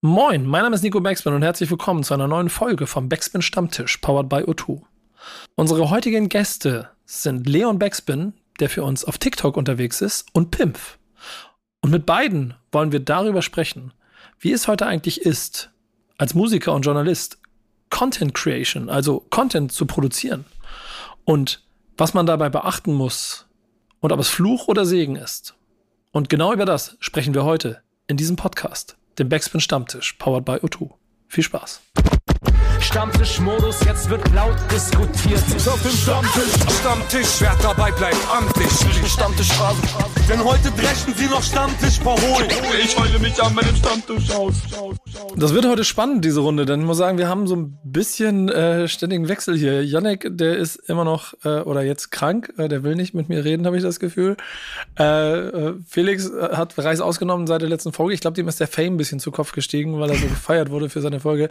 Moin, mein Name ist Nico Backspin und herzlich willkommen zu einer neuen Folge vom Backspin Stammtisch, powered by O2. Unsere heutigen Gäste sind Leon Backspin, der für uns auf TikTok unterwegs ist, und Pimpf. Und mit beiden wollen wir darüber sprechen, wie es heute eigentlich ist, als Musiker und Journalist Content Creation, also Content zu produzieren und was man dabei beachten muss und ob es Fluch oder Segen ist. Und genau über das sprechen wir heute in diesem Podcast dem Backspin Stammtisch, powered by O2. Viel Spaß. Stammtischmodus, jetzt wird laut diskutiert. Ist auf dem Stammtisch, Stammtisch, wer dabei bleibt, amtlich. Stammtisch Phase. Denn heute brechen sie noch Stammtisch verholen. Ich heule mich an meinem Stammtisch aus. Das wird heute spannend, diese Runde, denn ich muss sagen, wir haben so ein bisschen äh, ständigen Wechsel hier. Janek, der ist immer noch äh, oder jetzt krank, äh, der will nicht mit mir reden, habe ich das Gefühl. Äh, äh, Felix äh, hat Reis ausgenommen seit der letzten Folge. Ich glaube, dem ist der Fame ein bisschen zu Kopf gestiegen, weil er so gefeiert wurde für seine Folge.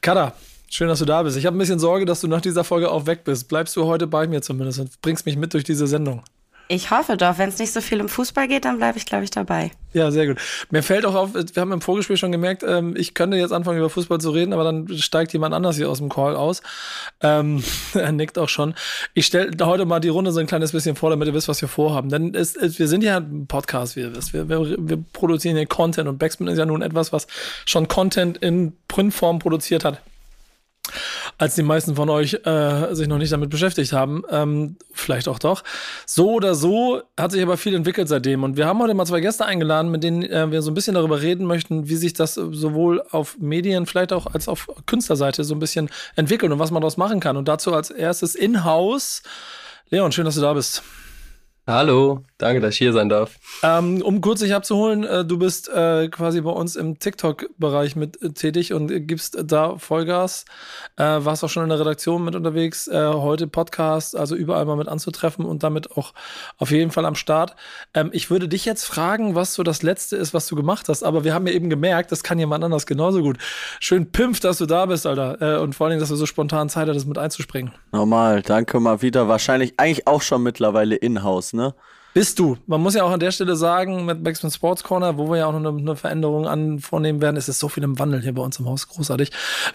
Kada, Schön, dass du da bist. Ich habe ein bisschen Sorge, dass du nach dieser Folge auch weg bist. Bleibst du heute bei mir zumindest und bringst mich mit durch diese Sendung? Ich hoffe doch. Wenn es nicht so viel um Fußball geht, dann bleibe ich, glaube ich, dabei. Ja, sehr gut. Mir fällt auch auf, wir haben im Vorgespräch schon gemerkt, ähm, ich könnte jetzt anfangen, über Fußball zu reden, aber dann steigt jemand anders hier aus dem Call aus. Ähm, er nickt auch schon. Ich stelle heute mal die Runde so ein kleines bisschen vor, damit ihr wisst, was wir vorhaben. Denn es, es, wir sind ja ein Podcast, wie ihr wisst. Wir, wir, wir produzieren hier Content und Backspin ist ja nun etwas, was schon Content in Printform produziert hat als die meisten von euch äh, sich noch nicht damit beschäftigt haben. Ähm, vielleicht auch doch. So oder so hat sich aber viel entwickelt seitdem. Und wir haben heute mal zwei Gäste eingeladen, mit denen äh, wir so ein bisschen darüber reden möchten, wie sich das sowohl auf Medien, vielleicht auch als auf Künstlerseite so ein bisschen entwickelt und was man daraus machen kann. Und dazu als erstes in-house. Leon, schön, dass du da bist. Hallo, danke, dass ich hier sein darf. Ähm, um kurz dich abzuholen, äh, du bist äh, quasi bei uns im TikTok-Bereich mit äh, tätig und gibst da Vollgas. Äh, warst auch schon in der Redaktion mit unterwegs, äh, heute Podcast, also überall mal mit anzutreffen und damit auch auf jeden Fall am Start. Ähm, ich würde dich jetzt fragen, was so das Letzte ist, was du gemacht hast, aber wir haben ja eben gemerkt, das kann jemand anders genauso gut. Schön pimpf, dass du da bist, Alter. Äh, und vor allen Dingen, dass du so spontan Zeit hattest, mit einzuspringen. Normal, danke mal wieder. Wahrscheinlich eigentlich auch schon mittlerweile in-house ne? Bist du. Man muss ja auch an der Stelle sagen, mit Backspin Sports Corner, wo wir ja auch noch eine, eine Veränderung an vornehmen werden, ist es so viel im Wandel hier bei uns im Haus großartig.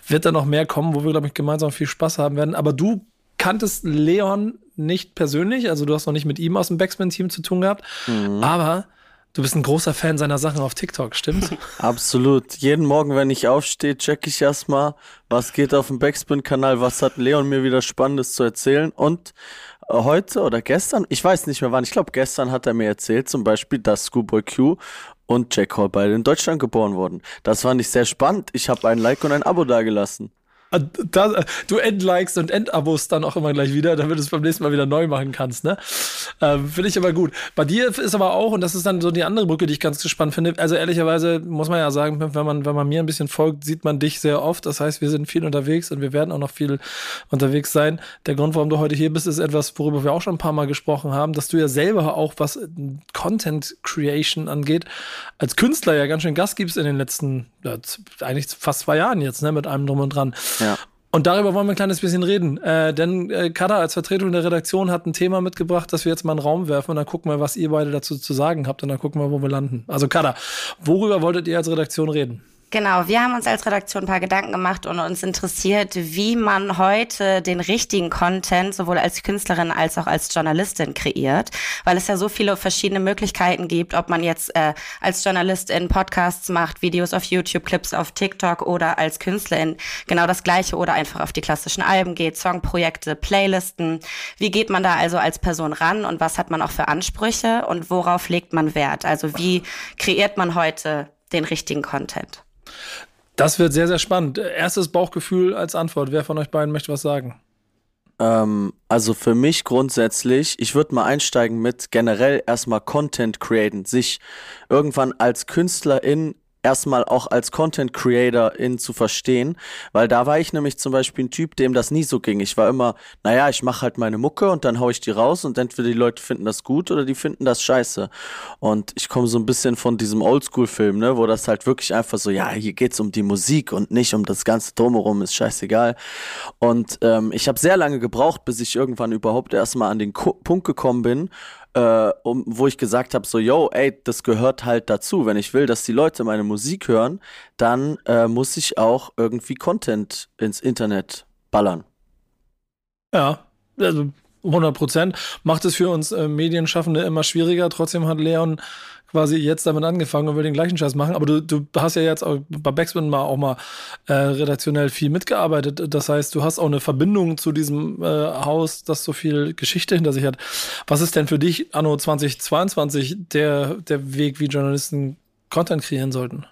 Wird da noch mehr kommen, wo wir, glaube ich, gemeinsam viel Spaß haben werden. Aber du kanntest Leon nicht persönlich, also du hast noch nicht mit ihm aus dem Backspin-Team zu tun gehabt, mhm. aber du bist ein großer Fan seiner Sachen auf TikTok, stimmt's? Absolut. Jeden Morgen, wenn ich aufstehe, check ich erstmal, was geht auf dem Backspin-Kanal, was hat Leon mir wieder Spannendes zu erzählen und heute oder gestern, ich weiß nicht mehr wann, ich glaube gestern hat er mir erzählt, zum Beispiel, dass Schoolboy Q und Jack Hall beide in Deutschland geboren wurden. Das fand ich sehr spannend. Ich habe ein Like und ein Abo dagelassen. Ah, da, du entlikest und entabos dann auch immer gleich wieder, damit du es beim nächsten Mal wieder neu machen kannst, ne? Ähm, finde ich aber gut. Bei dir ist aber auch, und das ist dann so die andere Brücke, die ich ganz spannend finde, also ehrlicherweise muss man ja sagen, wenn man, wenn man mir ein bisschen folgt, sieht man dich sehr oft. Das heißt, wir sind viel unterwegs und wir werden auch noch viel unterwegs sein. Der Grund, warum du heute hier bist, ist etwas, worüber wir auch schon ein paar Mal gesprochen haben, dass du ja selber auch, was Content Creation angeht, als Künstler ja ganz schön Gas gibst in den letzten, eigentlich fast zwei Jahren jetzt, ne, mit allem drum und dran. Ja. Und darüber wollen wir ein kleines bisschen reden. Äh, denn äh, Kada als Vertretung der Redaktion hat ein Thema mitgebracht, das wir jetzt mal in den Raum werfen und dann gucken wir, was ihr beide dazu zu sagen habt und dann gucken wir, wo wir landen. Also Kada, worüber wolltet ihr als Redaktion reden? Genau, wir haben uns als Redaktion ein paar Gedanken gemacht und uns interessiert, wie man heute den richtigen Content sowohl als Künstlerin als auch als Journalistin kreiert, weil es ja so viele verschiedene Möglichkeiten gibt, ob man jetzt äh, als Journalistin Podcasts macht, Videos auf YouTube, Clips auf TikTok oder als Künstlerin genau das gleiche oder einfach auf die klassischen Alben geht, Songprojekte, Playlisten. Wie geht man da also als Person ran und was hat man auch für Ansprüche und worauf legt man Wert? Also wie kreiert man heute den richtigen Content? Das wird sehr, sehr spannend. Erstes Bauchgefühl als Antwort. Wer von euch beiden möchte was sagen? Ähm, also für mich grundsätzlich, ich würde mal einsteigen mit generell erstmal Content createn, sich irgendwann als Künstlerin erstmal auch als Content Creator in zu verstehen, weil da war ich nämlich zum Beispiel ein Typ, dem das nie so ging. Ich war immer, naja, ich mache halt meine Mucke und dann hau ich die raus und entweder die Leute finden das gut oder die finden das scheiße. Und ich komme so ein bisschen von diesem Oldschool-Film, ne, wo das halt wirklich einfach so, ja, hier geht's um die Musik und nicht um das ganze Drumherum, ist scheißegal. Und ähm, ich habe sehr lange gebraucht, bis ich irgendwann überhaupt erstmal an den Ko Punkt gekommen bin, äh, um, wo ich gesagt habe, so, yo, ey, das gehört halt dazu. Wenn ich will, dass die Leute meine Musik hören, dann äh, muss ich auch irgendwie Content ins Internet ballern. Ja, also 100 Prozent. Macht es für uns äh, Medienschaffende immer schwieriger. Trotzdem hat Leon quasi jetzt damit angefangen und will den gleichen Scheiß machen. Aber du, du hast ja jetzt auch bei Backspin mal auch mal äh, redaktionell viel mitgearbeitet. Das heißt, du hast auch eine Verbindung zu diesem äh, Haus, das so viel Geschichte hinter sich hat. Was ist denn für dich anno 2022 der, der Weg, wie Journalisten Content kreieren sollten?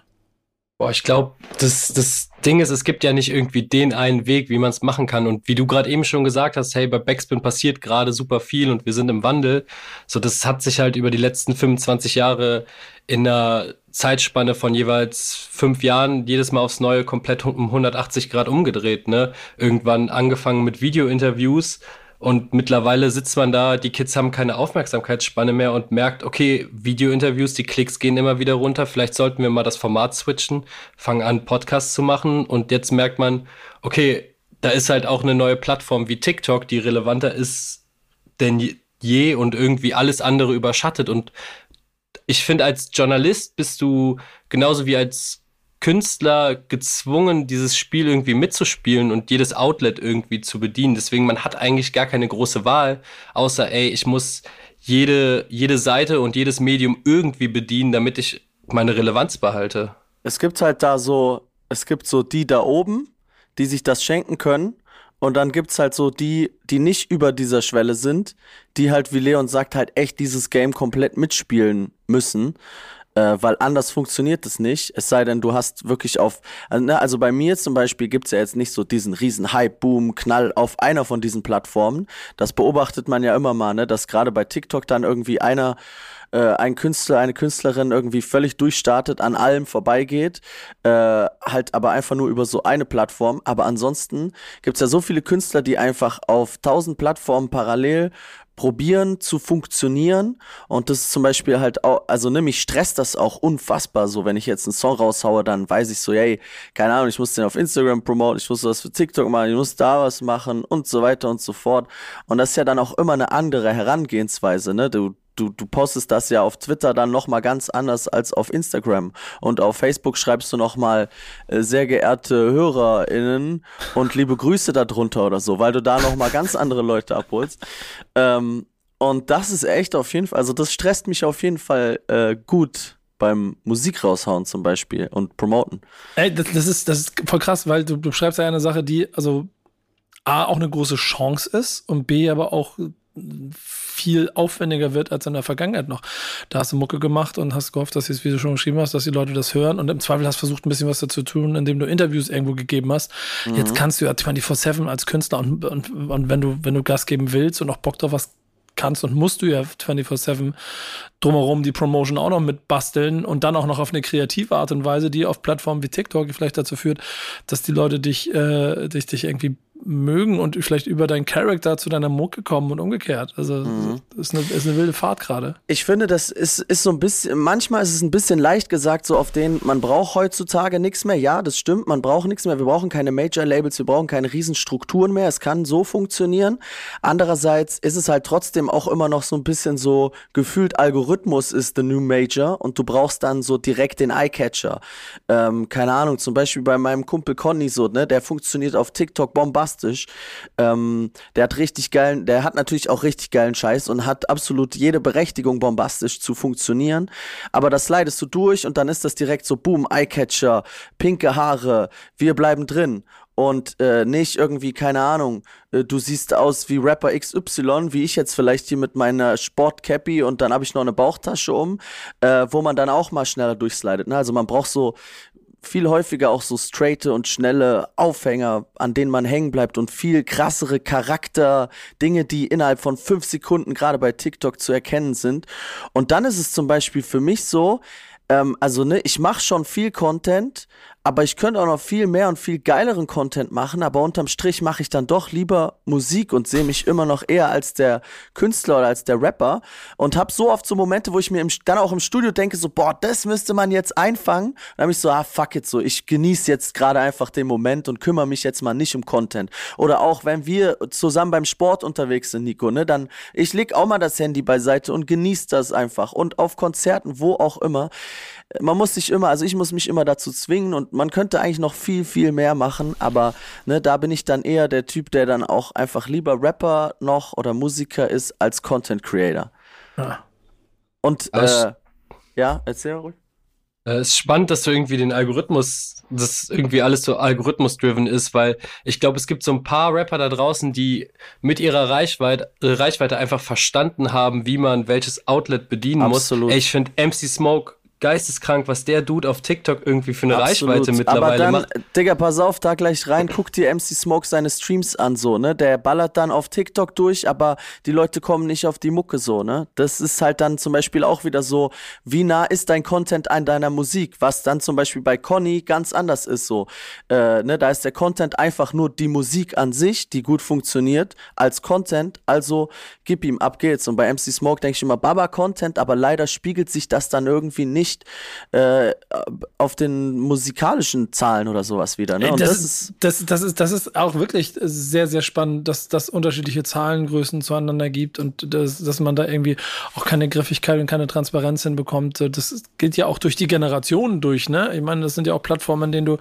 Boah, ich glaube, das, das Ding ist, es gibt ja nicht irgendwie den einen Weg, wie man es machen kann. Und wie du gerade eben schon gesagt hast, hey, bei Backspin passiert gerade super viel und wir sind im Wandel. So, das hat sich halt über die letzten 25 Jahre in einer Zeitspanne von jeweils fünf Jahren jedes Mal aufs Neue komplett um 180 Grad umgedreht. Ne? Irgendwann angefangen mit Video-Interviews und mittlerweile sitzt man da, die Kids haben keine Aufmerksamkeitsspanne mehr und merkt, okay, Videointerviews, die Klicks gehen immer wieder runter, vielleicht sollten wir mal das Format switchen, fangen an, Podcasts zu machen. Und jetzt merkt man, okay, da ist halt auch eine neue Plattform wie TikTok, die relevanter ist denn je und irgendwie alles andere überschattet. Und ich finde, als Journalist bist du genauso wie als Künstler gezwungen, dieses Spiel irgendwie mitzuspielen und jedes Outlet irgendwie zu bedienen. Deswegen, man hat eigentlich gar keine große Wahl, außer, ey, ich muss jede, jede Seite und jedes Medium irgendwie bedienen, damit ich meine Relevanz behalte. Es gibt halt da so, es gibt so die da oben, die sich das schenken können. Und dann gibt's halt so die, die nicht über dieser Schwelle sind, die halt, wie Leon sagt, halt echt dieses Game komplett mitspielen müssen weil anders funktioniert es nicht. Es sei denn, du hast wirklich auf, also, ne, also bei mir zum Beispiel gibt es ja jetzt nicht so diesen riesen Hype, Boom, Knall auf einer von diesen Plattformen. Das beobachtet man ja immer mal, ne, dass gerade bei TikTok dann irgendwie einer äh, ein Künstler, eine Künstlerin irgendwie völlig durchstartet, an allem vorbeigeht, äh, halt aber einfach nur über so eine Plattform. Aber ansonsten gibt es ja so viele Künstler, die einfach auf tausend Plattformen parallel probieren zu funktionieren. Und das ist zum Beispiel halt auch, also ne, stresst das auch unfassbar so, wenn ich jetzt einen Song raushaue, dann weiß ich so, hey, keine Ahnung, ich muss den auf Instagram promoten, ich muss was für TikTok machen, ich muss da was machen und so weiter und so fort. Und das ist ja dann auch immer eine andere Herangehensweise, ne? Du, du, du postest das ja auf Twitter dann nochmal ganz anders als auf Instagram. Und auf Facebook schreibst du nochmal äh, sehr geehrte HörerInnen und liebe Grüße darunter oder so, weil du da nochmal ganz andere Leute abholst. Ähm, und das ist echt auf jeden Fall, also das stresst mich auf jeden Fall äh, gut beim Musik raushauen zum Beispiel und promoten. Ey, das, das, ist, das ist voll krass, weil du, du schreibst ja eine Sache, die also A auch eine große Chance ist und B aber auch viel aufwendiger wird als in der Vergangenheit noch. Da hast du Mucke gemacht und hast gehofft, dass jetzt, wie du schon geschrieben hast, dass die Leute das hören und im Zweifel hast du versucht, ein bisschen was dazu zu tun, indem du Interviews irgendwo gegeben hast. Mhm. Jetzt kannst du ja 24-7 als Künstler und, und, und wenn du, wenn du Gas geben willst und auch Bock drauf hast, kannst und musst du ja 24-7 drumherum die Promotion auch noch mit basteln und dann auch noch auf eine kreative Art und Weise, die auf Plattformen wie TikTok vielleicht dazu führt, dass die Leute dich, äh, dich, dich irgendwie mögen und vielleicht über deinen Charakter zu deiner Mucke kommen und umgekehrt. Also mhm. ist, eine, ist eine wilde Fahrt gerade. Ich finde, das ist, ist so ein bisschen, manchmal ist es ein bisschen leicht gesagt, so auf den, man braucht heutzutage nichts mehr. Ja, das stimmt, man braucht nichts mehr. Wir brauchen keine Major-Labels, wir brauchen keine Riesenstrukturen mehr. Es kann so funktionieren. Andererseits ist es halt trotzdem auch immer noch so ein bisschen so gefühlt Algorithmus ist the new Major und du brauchst dann so direkt den Eyecatcher. Ähm, keine Ahnung, zum Beispiel bei meinem Kumpel Conny so, ne, der funktioniert auf TikTok bombastisch bombastisch. Ähm, der hat richtig geilen, der hat natürlich auch richtig geilen Scheiß und hat absolut jede Berechtigung, bombastisch zu funktionieren. Aber das leidest du durch und dann ist das direkt so, boom, Eyecatcher, pinke Haare, wir bleiben drin und äh, nicht irgendwie, keine Ahnung, äh, du siehst aus wie Rapper XY, wie ich jetzt vielleicht hier mit meiner Sportcappy und dann habe ich noch eine Bauchtasche um, äh, wo man dann auch mal schneller durchslidet. Ne? Also man braucht so viel häufiger auch so straighte und schnelle Aufhänger, an denen man hängen bleibt und viel krassere Charakter, Dinge, die innerhalb von fünf Sekunden gerade bei TikTok zu erkennen sind. Und dann ist es zum Beispiel für mich so, ähm, also ne, ich mache schon viel Content, aber ich könnte auch noch viel mehr und viel geileren Content machen, aber unterm Strich mache ich dann doch lieber Musik und sehe mich immer noch eher als der Künstler oder als der Rapper und habe so oft so Momente, wo ich mir im, dann auch im Studio denke, so, boah, das müsste man jetzt einfangen. Dann habe ich so, ah, fuck it, so, ich genieße jetzt gerade einfach den Moment und kümmere mich jetzt mal nicht um Content. Oder auch, wenn wir zusammen beim Sport unterwegs sind, Nico, ne, dann, ich leg auch mal das Handy beiseite und genieße das einfach. Und auf Konzerten, wo auch immer man muss sich immer, also ich muss mich immer dazu zwingen und man könnte eigentlich noch viel, viel mehr machen, aber ne, da bin ich dann eher der Typ, der dann auch einfach lieber Rapper noch oder Musiker ist als Content Creator. Ja. Und äh, ja, erzähl ruhig. Äh, es ist spannend, dass du irgendwie den Algorithmus, dass irgendwie alles so algorithmus-driven ist, weil ich glaube, es gibt so ein paar Rapper da draußen, die mit ihrer Reichweite, Reichweite einfach verstanden haben, wie man welches Outlet bedienen Absolut. muss. Ey, ich finde MC Smoke geisteskrank, was der Dude auf TikTok irgendwie für eine Absolut. Reichweite mittlerweile Aber dann, macht. Digga, pass auf, da gleich rein, guck dir MC Smoke seine Streams an, so, ne? Der ballert dann auf TikTok durch, aber die Leute kommen nicht auf die Mucke, so, ne? Das ist halt dann zum Beispiel auch wieder so, wie nah ist dein Content an deiner Musik, was dann zum Beispiel bei Conny ganz anders ist, so. Äh, ne? Da ist der Content einfach nur die Musik an sich, die gut funktioniert, als Content, also gib ihm, ab geht's. Und bei MC Smoke denke ich immer, Baba-Content, aber leider spiegelt sich das dann irgendwie nicht nicht äh, auf den musikalischen Zahlen oder sowas wieder. Ne? Und das, das, ist, das, das, ist, das ist auch wirklich sehr, sehr spannend, dass das unterschiedliche Zahlengrößen zueinander gibt und das, dass man da irgendwie auch keine Griffigkeit und keine Transparenz hinbekommt. Das geht ja auch durch die Generationen durch. Ne? Ich meine, das sind ja auch Plattformen, in denen du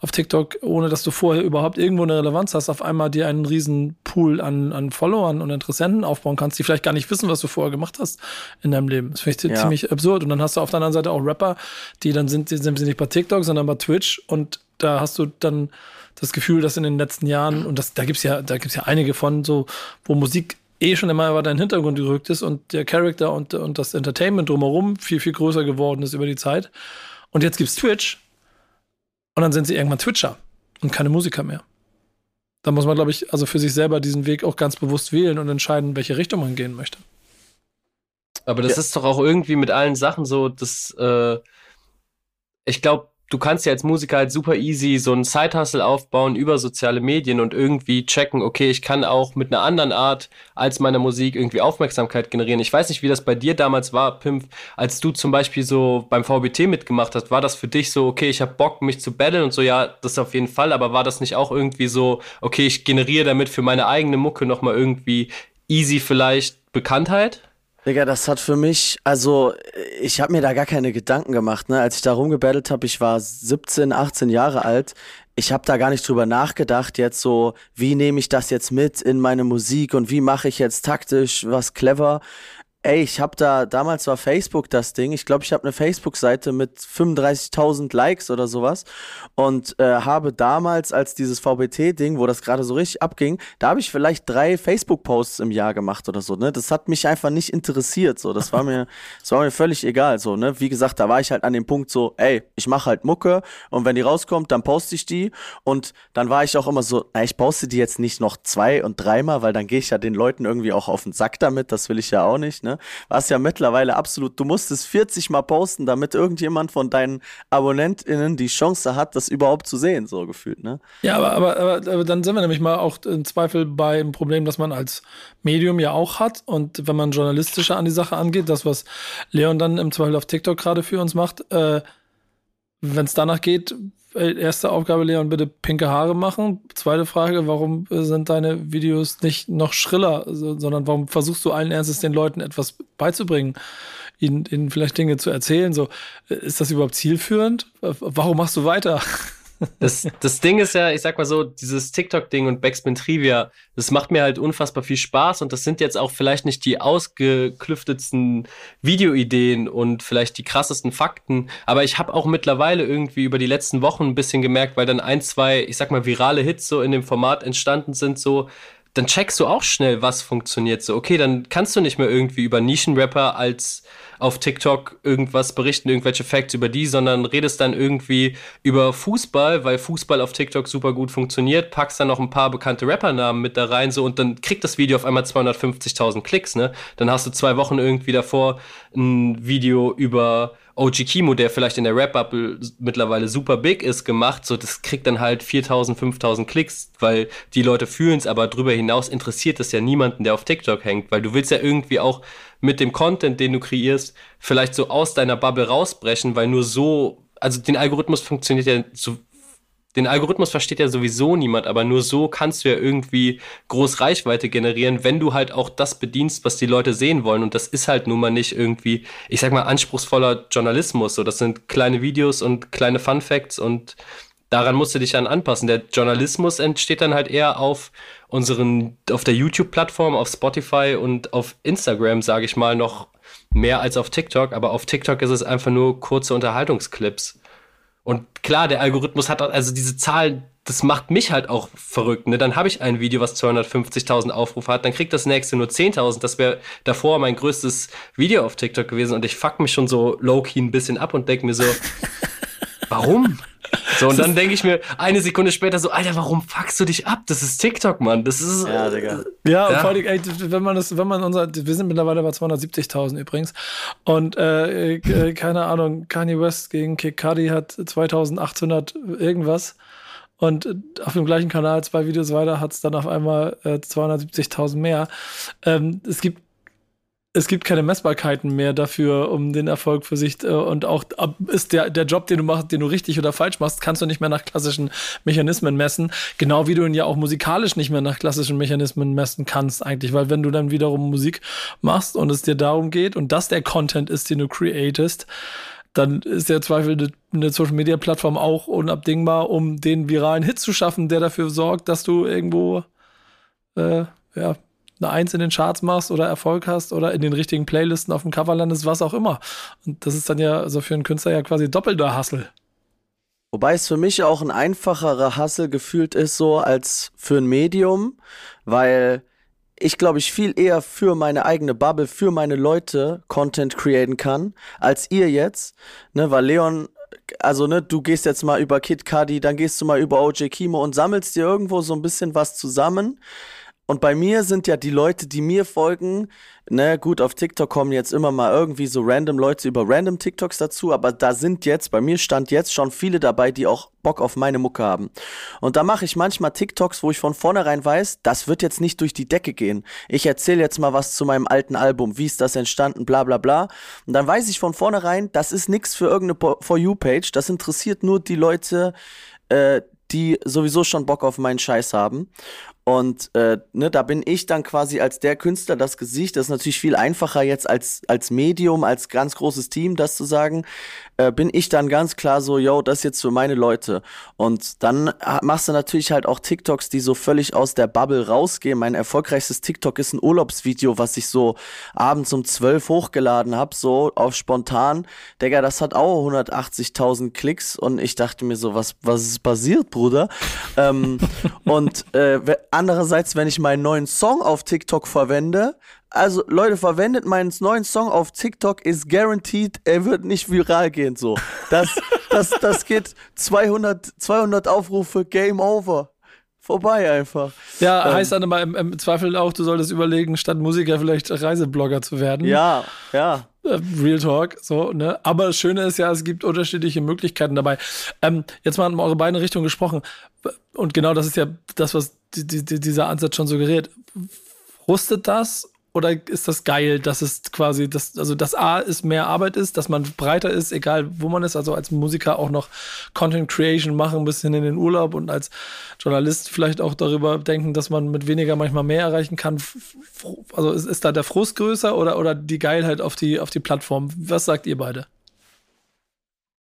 auf TikTok, ohne dass du vorher überhaupt irgendwo eine Relevanz hast, auf einmal dir einen riesen Pool an, an Followern und Interessenten aufbauen kannst, die vielleicht gar nicht wissen, was du vorher gemacht hast in deinem Leben. Das finde ich ja. ziemlich absurd. Und dann hast du auf der anderen Seite auch Rapper, die dann sind, sind sie nicht bei TikTok, sondern bei Twitch und da hast du dann das Gefühl, dass in den letzten Jahren, und das, da gibt's ja, da gibt's ja einige von, so, wo Musik eh schon immer über deinen Hintergrund gerückt ist und der Charakter und, und das Entertainment drumherum viel, viel größer geworden ist über die Zeit. Und jetzt gibt's Twitch, und dann sind sie irgendwann Twitcher und keine Musiker mehr. Da muss man, glaube ich, also für sich selber diesen Weg auch ganz bewusst wählen und entscheiden, welche Richtung man gehen möchte. Aber das ja. ist doch auch irgendwie mit allen Sachen so, dass äh, ich glaube, du kannst ja als Musiker halt super easy so einen Side-Hustle aufbauen über soziale Medien und irgendwie checken, okay, ich kann auch mit einer anderen Art als meiner Musik irgendwie Aufmerksamkeit generieren. Ich weiß nicht, wie das bei dir damals war, Pimp, als du zum Beispiel so beim VBT mitgemacht hast. War das für dich so, okay, ich habe Bock, mich zu battlen und so, ja, das auf jeden Fall, aber war das nicht auch irgendwie so, okay, ich generiere damit für meine eigene Mucke nochmal irgendwie easy vielleicht Bekanntheit? Digga, das hat für mich, also ich habe mir da gar keine Gedanken gemacht, ne? Als ich da rumgebettelt habe, ich war 17, 18 Jahre alt. Ich habe da gar nicht drüber nachgedacht, jetzt so, wie nehme ich das jetzt mit in meine Musik und wie mache ich jetzt taktisch was clever. Ey, ich habe da, damals war Facebook das Ding. Ich glaube, ich habe eine Facebook-Seite mit 35.000 Likes oder sowas und äh, habe damals, als dieses VBT-Ding, wo das gerade so richtig abging, da habe ich vielleicht drei Facebook-Posts im Jahr gemacht oder so. Ne, das hat mich einfach nicht interessiert. So, das war mir, das war mir völlig egal. So, ne, wie gesagt, da war ich halt an dem Punkt so, ey, ich mache halt Mucke und wenn die rauskommt, dann poste ich die und dann war ich auch immer so, na, ich poste die jetzt nicht noch zwei und dreimal, weil dann gehe ich ja den Leuten irgendwie auch auf den Sack damit. Das will ich ja auch nicht. Ne? Ne? Was ja mittlerweile absolut, du musst es 40 Mal posten, damit irgendjemand von deinen AbonnentInnen die Chance hat, das überhaupt zu sehen, so gefühlt, ne? Ja, aber, aber, aber, aber dann sind wir nämlich mal auch im Zweifel beim Problem, das man als Medium ja auch hat. Und wenn man journalistischer an die Sache angeht, das, was Leon dann im Zweifel auf TikTok gerade für uns macht, äh, wenn es danach geht, äh, erste Aufgabe, Leon, bitte pinke Haare machen. Zweite Frage, warum äh, sind deine Videos nicht noch schriller, sondern warum versuchst du allen Ernstes den Leuten etwas beizubringen, ihnen, ihnen vielleicht Dinge zu erzählen? So, äh, ist das überhaupt zielführend? Warum machst du weiter? Das, das Ding ist ja, ich sag mal so, dieses TikTok-Ding und Backspin Trivia, das macht mir halt unfassbar viel Spaß und das sind jetzt auch vielleicht nicht die ausgeklüftetsten Videoideen und vielleicht die krassesten Fakten, aber ich habe auch mittlerweile irgendwie über die letzten Wochen ein bisschen gemerkt, weil dann ein, zwei, ich sag mal, virale Hits so in dem Format entstanden sind, so, dann checkst du auch schnell, was funktioniert. So, okay, dann kannst du nicht mehr irgendwie über Nischenrapper als auf TikTok irgendwas berichten, irgendwelche Facts über die, sondern redest dann irgendwie über Fußball, weil Fußball auf TikTok super gut funktioniert, packst dann noch ein paar bekannte Rappernamen mit da rein, so und dann kriegt das Video auf einmal 250.000 Klicks, ne? Dann hast du zwei Wochen irgendwie davor ein Video über OG Kimo, der vielleicht in der Rap-Bubble mittlerweile super big ist, gemacht. So, das kriegt dann halt 4000, 5000 Klicks, weil die Leute fühlen es, aber darüber hinaus interessiert es ja niemanden, der auf TikTok hängt, weil du willst ja irgendwie auch mit dem Content, den du kreierst, vielleicht so aus deiner Bubble rausbrechen, weil nur so, also den Algorithmus funktioniert ja so den Algorithmus versteht ja sowieso niemand, aber nur so kannst du ja irgendwie groß Reichweite generieren, wenn du halt auch das bedienst, was die Leute sehen wollen. Und das ist halt nun mal nicht irgendwie, ich sag mal, anspruchsvoller Journalismus. So, das sind kleine Videos und kleine Fun Facts und daran musst du dich dann anpassen. Der Journalismus entsteht dann halt eher auf unseren, auf der YouTube-Plattform, auf Spotify und auf Instagram, sage ich mal, noch mehr als auf TikTok. Aber auf TikTok ist es einfach nur kurze Unterhaltungsclips. Und klar, der Algorithmus hat also diese Zahlen, das macht mich halt auch verrückt. Ne? Dann habe ich ein Video, was 250.000 Aufrufe hat, dann kriegt das nächste nur 10.000. Das wäre davor mein größtes Video auf TikTok gewesen und ich fuck mich schon so low-key ein bisschen ab und denke mir so, warum? So, und dann denke ich mir eine Sekunde später so, Alter, warum fuckst du dich ab? Das ist TikTok, Mann. Das ist. Ja, Digga. Ja, ja. vor allem, ey, wenn man das, wenn man unser, wir sind mittlerweile bei 270.000 übrigens. Und, äh, äh, keine Ahnung, Kanye West gegen Kid Cudi hat 2800 irgendwas. Und auf dem gleichen Kanal, zwei Videos weiter, hat es dann auf einmal äh, 270.000 mehr. Ähm, es gibt es gibt keine Messbarkeiten mehr dafür, um den Erfolg für sich äh, und auch ist der, der Job, den du machst, den du richtig oder falsch machst, kannst du nicht mehr nach klassischen Mechanismen messen. Genau wie du ihn ja auch musikalisch nicht mehr nach klassischen Mechanismen messen kannst eigentlich, weil wenn du dann wiederum Musik machst und es dir darum geht und das der Content ist, den du createst, dann ist der Zweifel eine Social Media Plattform auch unabdingbar, um den viralen Hit zu schaffen, der dafür sorgt, dass du irgendwo äh, ja, eine Eins in den Charts machst oder Erfolg hast oder in den richtigen Playlisten auf dem Cover landest, was auch immer. Und das ist dann ja also für einen Künstler ja quasi doppelter Hassel. Wobei es für mich auch ein einfacherer Hassel gefühlt ist, so als für ein Medium, weil ich glaube ich viel eher für meine eigene Bubble, für meine Leute Content createn kann, als ihr jetzt, ne, weil Leon also ne, du gehst jetzt mal über Kid Cudi, dann gehst du mal über OJ Kimo und sammelst dir irgendwo so ein bisschen was zusammen. Und bei mir sind ja die Leute, die mir folgen, ne, gut, auf TikTok kommen jetzt immer mal irgendwie so random Leute über random TikToks dazu, aber da sind jetzt, bei mir stand jetzt schon viele dabei, die auch Bock auf meine Mucke haben. Und da mache ich manchmal TikToks, wo ich von vornherein weiß, das wird jetzt nicht durch die Decke gehen. Ich erzähle jetzt mal was zu meinem alten Album, wie ist das entstanden, bla bla bla. Und dann weiß ich von vornherein, das ist nichts für irgendeine For You-Page, das interessiert nur die Leute, äh, die sowieso schon Bock auf meinen Scheiß haben. Und äh, ne, da bin ich dann quasi als der Künstler das Gesicht. Das ist natürlich viel einfacher jetzt als, als Medium, als ganz großes Team, das zu sagen. Äh, bin ich dann ganz klar so, yo, das ist jetzt für meine Leute. Und dann machst du natürlich halt auch TikToks, die so völlig aus der Bubble rausgehen. Mein erfolgreichstes TikTok ist ein Urlaubsvideo, was ich so abends um zwölf hochgeladen habe, so auf spontan. Digga, das hat auch 180.000 Klicks und ich dachte mir so, was, was ist passiert, Bruder? ähm, und äh, andererseits, wenn ich meinen neuen Song auf TikTok verwende, also Leute, verwendet meinen neuen Song auf TikTok, ist guaranteed, er wird nicht viral gehen, so. Das, das, das geht 200, 200 Aufrufe, Game Over vorbei einfach. Ja, ähm, heißt dann immer im, im, Zweifel auch, du solltest überlegen, statt Musiker vielleicht Reiseblogger zu werden. Ja, ja. Äh, Real Talk, so, ne? Aber das Schöne ist ja, es gibt unterschiedliche Möglichkeiten dabei. Ähm, jetzt mal in eure beiden Richtungen gesprochen. Und genau das ist ja das, was die, die, dieser Ansatz schon suggeriert. Frustet das oder ist das geil, dass es quasi, das, also das A ist mehr Arbeit ist, dass man breiter ist, egal wo man ist, also als Musiker auch noch Content Creation machen, ein bisschen in den Urlaub und als Journalist vielleicht auch darüber denken, dass man mit weniger manchmal mehr erreichen kann. Also ist, ist da der Frust größer oder, oder die Geilheit auf die, auf die Plattform? Was sagt ihr beide?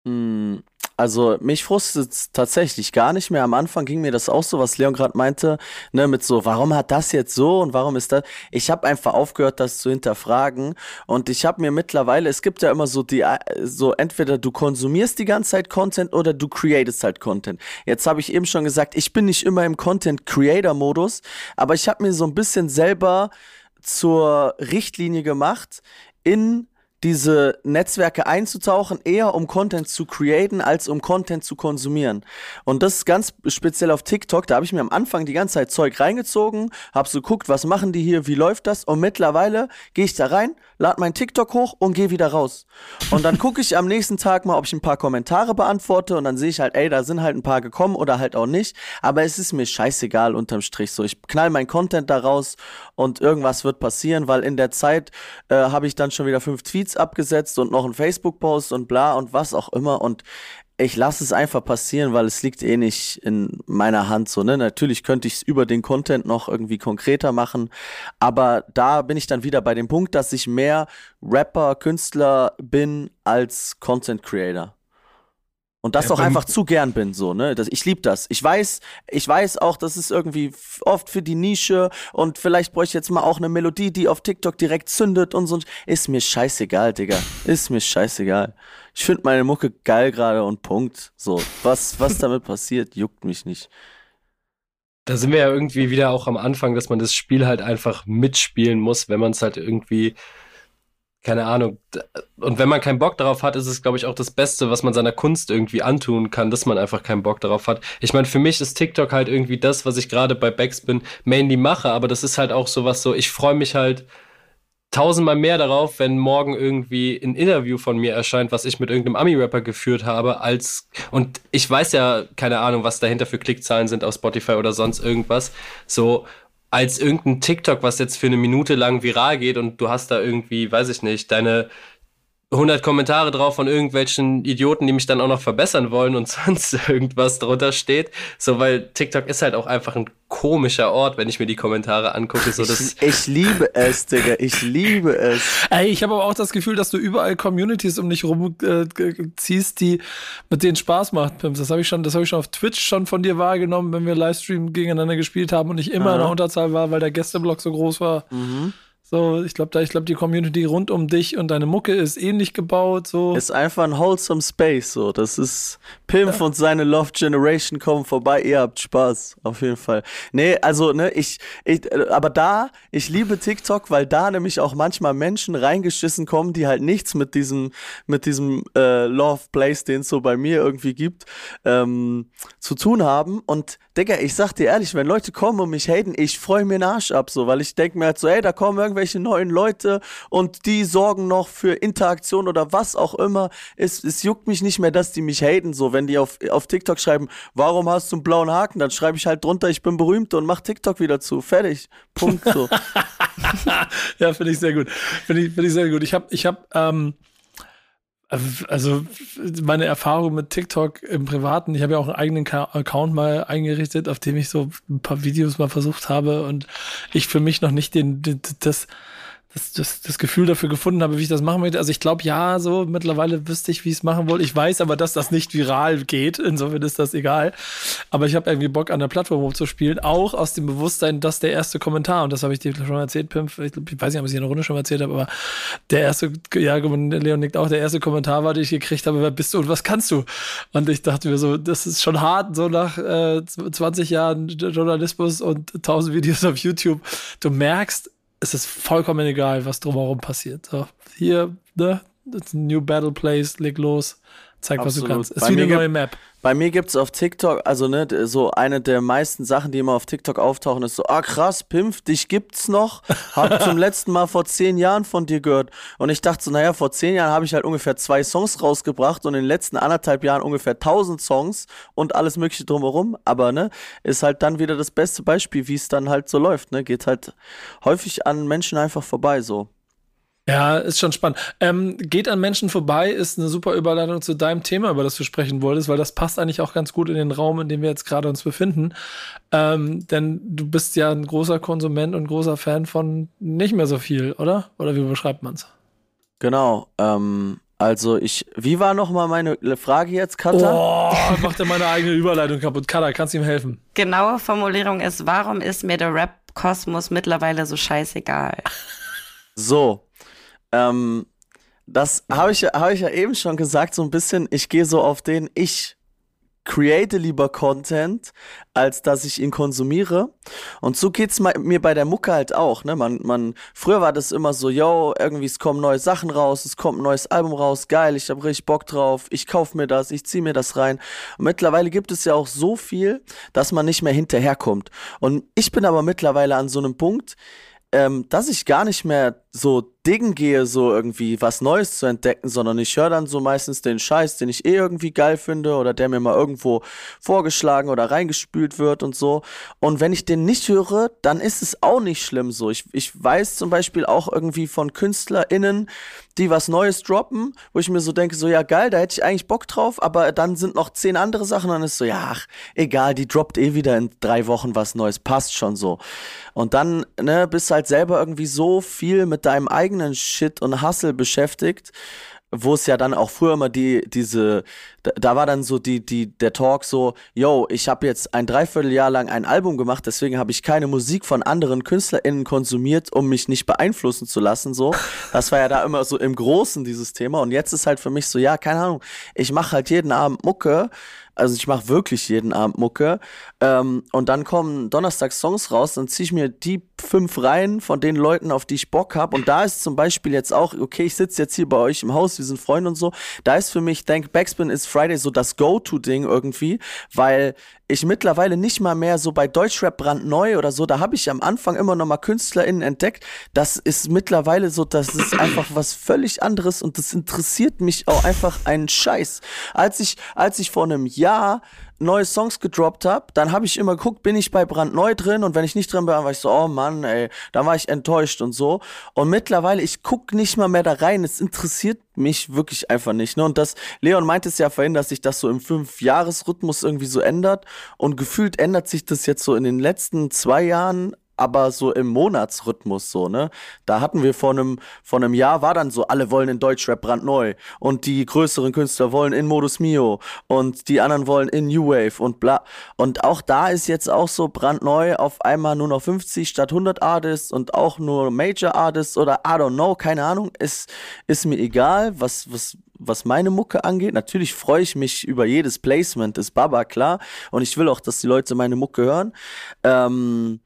Hm, also mich frustet es tatsächlich gar nicht mehr. Am Anfang ging mir das auch so, was Leon gerade meinte, ne, mit so, warum hat das jetzt so und warum ist das? Ich habe einfach aufgehört, das zu hinterfragen und ich habe mir mittlerweile, es gibt ja immer so die, so entweder du konsumierst die ganze Zeit Content oder du createst halt Content. Jetzt habe ich eben schon gesagt, ich bin nicht immer im Content Creator Modus, aber ich habe mir so ein bisschen selber zur Richtlinie gemacht, in diese Netzwerke einzutauchen, eher um Content zu createn, als um Content zu konsumieren. Und das ist ganz speziell auf TikTok. Da habe ich mir am Anfang die ganze Zeit Zeug reingezogen, habe so geguckt, was machen die hier, wie läuft das? Und mittlerweile gehe ich da rein, lade mein TikTok hoch und gehe wieder raus. Und dann gucke ich am nächsten Tag mal, ob ich ein paar Kommentare beantworte und dann sehe ich halt, ey, da sind halt ein paar gekommen oder halt auch nicht. Aber es ist mir scheißegal unterm Strich so. Ich knall mein Content da raus und irgendwas wird passieren, weil in der Zeit äh, habe ich dann schon wieder fünf Tweets abgesetzt und noch einen Facebook-Post und bla und was auch immer und ich lasse es einfach passieren, weil es liegt eh nicht in meiner Hand so, ne? Natürlich könnte ich es über den Content noch irgendwie konkreter machen, aber da bin ich dann wieder bei dem Punkt, dass ich mehr Rapper, Künstler bin als Content Creator. Und das Ja, auch einfach zu gern bin, so, ne? Das, ich liebe das. Ich weiß, ich weiß auch, das ist irgendwie oft für die Nische und vielleicht bräuchte ich jetzt mal auch eine Melodie, die auf TikTok direkt zündet und so. Ist mir scheißegal, Digga. Ist mir scheißegal. Ich finde meine Mucke geil gerade und Punkt. So, was, was damit passiert, juckt mich nicht. Da sind wir ja irgendwie wieder auch am Anfang, dass man das Spiel halt einfach mitspielen muss, wenn man es halt irgendwie, keine Ahnung. Und wenn man keinen Bock darauf hat, ist es, glaube ich, auch das Beste, was man seiner Kunst irgendwie antun kann, dass man einfach keinen Bock darauf hat. Ich meine, für mich ist TikTok halt irgendwie das, was ich gerade bei Backspin mainly mache, aber das ist halt auch sowas so, ich freue mich halt tausendmal mehr darauf, wenn morgen irgendwie ein Interview von mir erscheint, was ich mit irgendeinem Ami-Rapper geführt habe, als und ich weiß ja, keine Ahnung, was dahinter für Klickzahlen sind auf Spotify oder sonst irgendwas, so als irgendein TikTok, was jetzt für eine Minute lang viral geht und du hast da irgendwie, weiß ich nicht, deine 100 Kommentare drauf von irgendwelchen Idioten, die mich dann auch noch verbessern wollen und sonst irgendwas drunter steht. So, weil TikTok ist halt auch einfach ein komischer Ort, wenn ich mir die Kommentare angucke. So, das, Ich, ich liebe es, Digga. Ich liebe es. Ey, ich habe aber auch das Gefühl, dass du überall Communities um dich rum äh, ziehst, die mit denen Spaß macht, Pimps. Das habe ich schon, das habe ich schon auf Twitch schon von dir wahrgenommen, wenn wir Livestream gegeneinander gespielt haben und ich immer in der Unterzahl war, weil der Gästeblock so groß war. So, ich glaube, da, ich glaube, die Community rund um dich und deine Mucke ist ähnlich gebaut. So, Ist einfach ein wholesome Space, so. Das ist Pimp und seine Love Generation kommen vorbei. Ihr habt Spaß. Auf jeden Fall. Nee, also, ne, ich, ich, aber da, ich liebe TikTok, weil da nämlich auch manchmal Menschen reingeschissen kommen, die halt nichts mit diesem, mit diesem, äh, Love Place, den es so bei mir irgendwie gibt, ähm, zu tun haben. Und, Digga, ich sag dir ehrlich, wenn Leute kommen und mich haten, ich freue mir den Arsch ab, so, weil ich denke mir halt so, ey, da kommen irgendwelche neuen Leute und die sorgen noch für Interaktion oder was auch immer. Es, es juckt mich nicht mehr, dass die mich haten, so, wenn die auf, auf TikTok schreiben, warum hast du einen blauen Haken? Dann schreibe ich halt drunter, ich bin berühmt und mach TikTok wieder zu. Fertig. Punkt, so. ja, finde ich sehr gut. Finde ich, finde ich sehr gut. Ich habe, ich habe, ähm, also meine Erfahrung mit TikTok im Privaten, ich habe ja auch einen eigenen Account mal eingerichtet, auf dem ich so ein paar Videos mal versucht habe und ich für mich noch nicht den das, das, das, das Gefühl dafür gefunden habe, wie ich das machen möchte. Also ich glaube, ja, so mittlerweile wüsste ich, wie ich es machen wollte. Ich weiß aber, dass das nicht viral geht. Insofern ist das egal. Aber ich habe irgendwie Bock, an der Plattform rumzuspielen. Auch aus dem Bewusstsein, dass der erste Kommentar, und das habe ich dir schon erzählt, Pimp, ich, ich weiß nicht, ob ich es in der Runde schon mal erzählt habe, aber der erste, ja, Leon nickt auch, der erste Kommentar war, den ich gekriegt habe, wer bist du und was kannst du? Und ich dachte mir so, das ist schon hart, so nach äh, 20 Jahren Journalismus und 1000 Videos auf YouTube. Du merkst, es ist vollkommen egal, was drumherum passiert. So, hier, ne, new battle place, leg los, zeig, was du Absolut. kannst. Ist Bei wie mir eine gibt- neue Map. Bei mir gibt's auf TikTok, also ne, so eine der meisten Sachen, die immer auf TikTok auftauchen, ist so, ah krass, Pimpf, dich gibt's noch. Hab zum letzten Mal vor zehn Jahren von dir gehört. Und ich dachte so, naja, vor zehn Jahren habe ich halt ungefähr zwei Songs rausgebracht und in den letzten anderthalb Jahren ungefähr tausend Songs und alles mögliche drumherum. Aber ne, ist halt dann wieder das beste Beispiel, wie es dann halt so läuft. Ne, geht halt häufig an Menschen einfach vorbei so. Ja, ist schon spannend. Ähm, geht an Menschen vorbei ist eine super Überleitung zu deinem Thema, über das du sprechen wolltest, weil das passt eigentlich auch ganz gut in den Raum, in dem wir jetzt gerade uns befinden. Ähm, denn du bist ja ein großer Konsument und großer Fan von nicht mehr so viel, oder? Oder wie beschreibt man's? Genau. Ähm, also ich, wie war noch mal meine Frage jetzt, Katha? Oh, macht er meine eigene Überleitung kaputt. Kada, kannst du ihm helfen? Genaue Formulierung ist, warum ist mir der Rap-Kosmos mittlerweile so scheißegal? So, ähm, das habe ich, ja- hab ich ja eben schon gesagt, so ein bisschen, ich gehe so auf den create lieber Content, als dass ich ihn konsumiere. Und so geht's mir bei der Mucke halt auch, ne? Man, man, früher war das immer so, yo, irgendwie es kommen neue Sachen raus, es kommt ein neues Album raus, geil, ich hab richtig Bock drauf, ich kauf mir das, ich zieh mir das rein. Und mittlerweile gibt es ja auch so viel, dass man nicht mehr hinterherkommt. Und ich bin aber mittlerweile an so einem Punkt, ähm, dass ich gar nicht mehr so Dingen gehe, so irgendwie was Neues zu entdecken, sondern ich höre dann so meistens den Scheiß, den ich eh irgendwie geil finde oder der mir mal irgendwo vorgeschlagen oder reingespült wird und so. Und wenn ich den nicht höre, dann ist es auch nicht schlimm so. Ich, ich weiß zum Beispiel auch irgendwie von KünstlerInnen, die was Neues droppen, wo ich mir so denke, so ja geil, da hätte ich eigentlich Bock drauf, aber dann sind noch zehn andere Sachen, dann ist so, ja, ach, egal, die droppt eh wieder in drei Wochen was Neues, passt schon so. Und dann, ne, bist halt selber irgendwie so viel mit deinem eigenen Shit und Hustle beschäftigt, wo es ja dann auch früher immer die, diese, da, da war dann so die, die, der Talk so, yo, ich habe jetzt ein Dreivierteljahr lang ein Album gemacht, deswegen habe ich keine Musik von anderen KünstlerInnen konsumiert, um mich nicht beeinflussen zu lassen, so. Das war ja da immer so im Großen dieses Thema und jetzt ist halt für mich so, ja, keine Ahnung, ich mache halt jeden Abend Mucke, also ich mache wirklich jeden Abend Mucke. Ähm, und dann kommen Donnerstags Songs raus, dann ziehe ich mir die fünf rein von den Leuten, auf die ich Bock habe. Und da ist zum Beispiel jetzt auch, okay, ich sitze jetzt hier bei euch im Haus, wir sind Freunde und so. Da ist für mich, Thank Backspin is Friday so das Go-To-Ding irgendwie, weil ich mittlerweile nicht mal mehr so bei Deutschrap brandneu oder so, da habe ich am Anfang immer noch mal KünstlerInnen entdeckt. Das ist mittlerweile so, das ist einfach was völlig anderes und das interessiert mich auch einfach einen Scheiß. Als ich, als ich vor einem Jahr neue Songs gedroppt habe, dann habe ich immer geguckt, bin ich bei brandneu drin und wenn ich nicht drin bin, war ich so, oh Mann, ey, dann war ich enttäuscht und so. Und mittlerweile, ich guck nicht mal mehr da rein, es interessiert mich wirklich einfach nicht. Ne? Und das, Leon meinte es ja vorhin, dass sich das so im Fünf-Jahres-Rhythmus irgendwie so ändert und gefühlt ändert sich das jetzt so in den letzten zwei Jahren aber so im Monatsrhythmus so, ne? Da hatten wir vor einem, vor einem Jahr war dann so, alle wollen in Deutschrap brandneu und die größeren Künstler wollen in Modus Mio und die anderen wollen in New Wave und bla. Und auch da ist jetzt auch so brandneu auf einmal nur noch 50 statt 100 Artists und auch nur Major Artists oder I don't know, keine Ahnung, ist, ist mir egal, was, was, was meine Mucke angeht. Natürlich freue ich mich über jedes Placement, ist Baba, klar. Und ich will auch, dass die Leute meine Mucke hören. Ähm,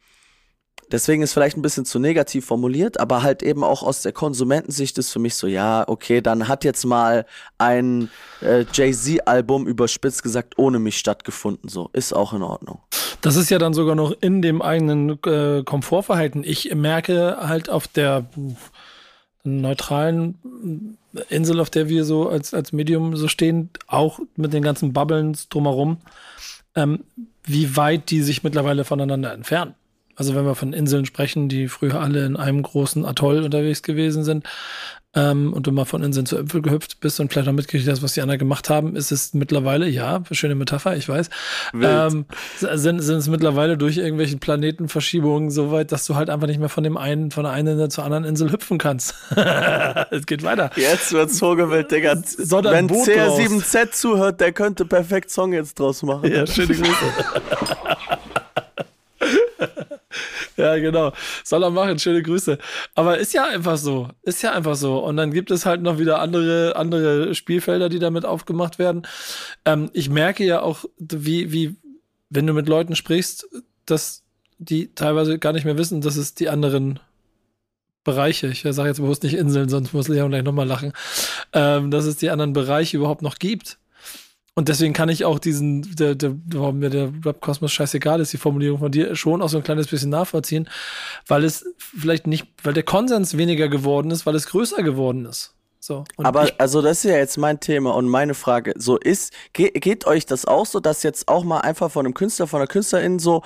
Deswegen ist vielleicht ein bisschen zu negativ formuliert, aber halt eben auch aus der Konsumentensicht ist für mich so, ja, okay, dann hat jetzt mal ein äh, Jay-Z-Album überspitzt gesagt ohne mich stattgefunden. So, ist auch in Ordnung. Das ist ja dann sogar noch in dem eigenen äh, Komfortverhalten. Ich merke halt auf der neutralen Insel, auf der wir so als, als Medium so stehen, auch mit den ganzen Bubblen drumherum, ähm, wie weit die sich mittlerweile voneinander entfernen. Also wenn wir von Inseln sprechen, die früher alle in einem großen Atoll unterwegs gewesen sind ähm, und du mal von Inseln zu Äpfel gehüpft bist und vielleicht auch mitgekriegt hast, was die anderen gemacht haben, ist es mittlerweile, ja, schöne Metapher, ich weiß, ähm, sind, sind es mittlerweile durch irgendwelche Planetenverschiebungen so weit, dass du halt einfach nicht mehr von dem einen, von der einen Insel zur anderen Insel hüpfen kannst. es geht weiter. Jetzt wird's Vogelwild, Digga. Wenn CR7Z zuhört, der könnte perfekt Song jetzt draus machen. Ja, schöne Grüße. Ja, genau. Soll er machen. Schöne Grüße. Aber ist ja einfach so. Ist ja einfach so. Und dann gibt es halt noch wieder andere, andere Spielfelder, die damit aufgemacht werden. Ähm, ich merke ja auch, wie, wie, wenn du mit Leuten sprichst, dass die teilweise gar nicht mehr wissen, dass es die anderen Bereiche, ich sage jetzt bewusst nicht Inseln, sonst muss Leon gleich nochmal lachen, ähm, dass es die anderen Bereiche überhaupt noch gibt. Und deswegen kann ich auch diesen, der, der, warum mir der Webkosmos scheißegal ist, die Formulierung von dir, schon auch so ein kleines bisschen nachvollziehen, weil es vielleicht nicht, weil der Konsens weniger geworden ist, weil es größer geworden ist. So, Aber also das ist ja jetzt mein Thema und meine Frage. So ist, geht, geht euch das auch so, dass jetzt auch mal einfach von einem Künstler, von einer Künstlerin so,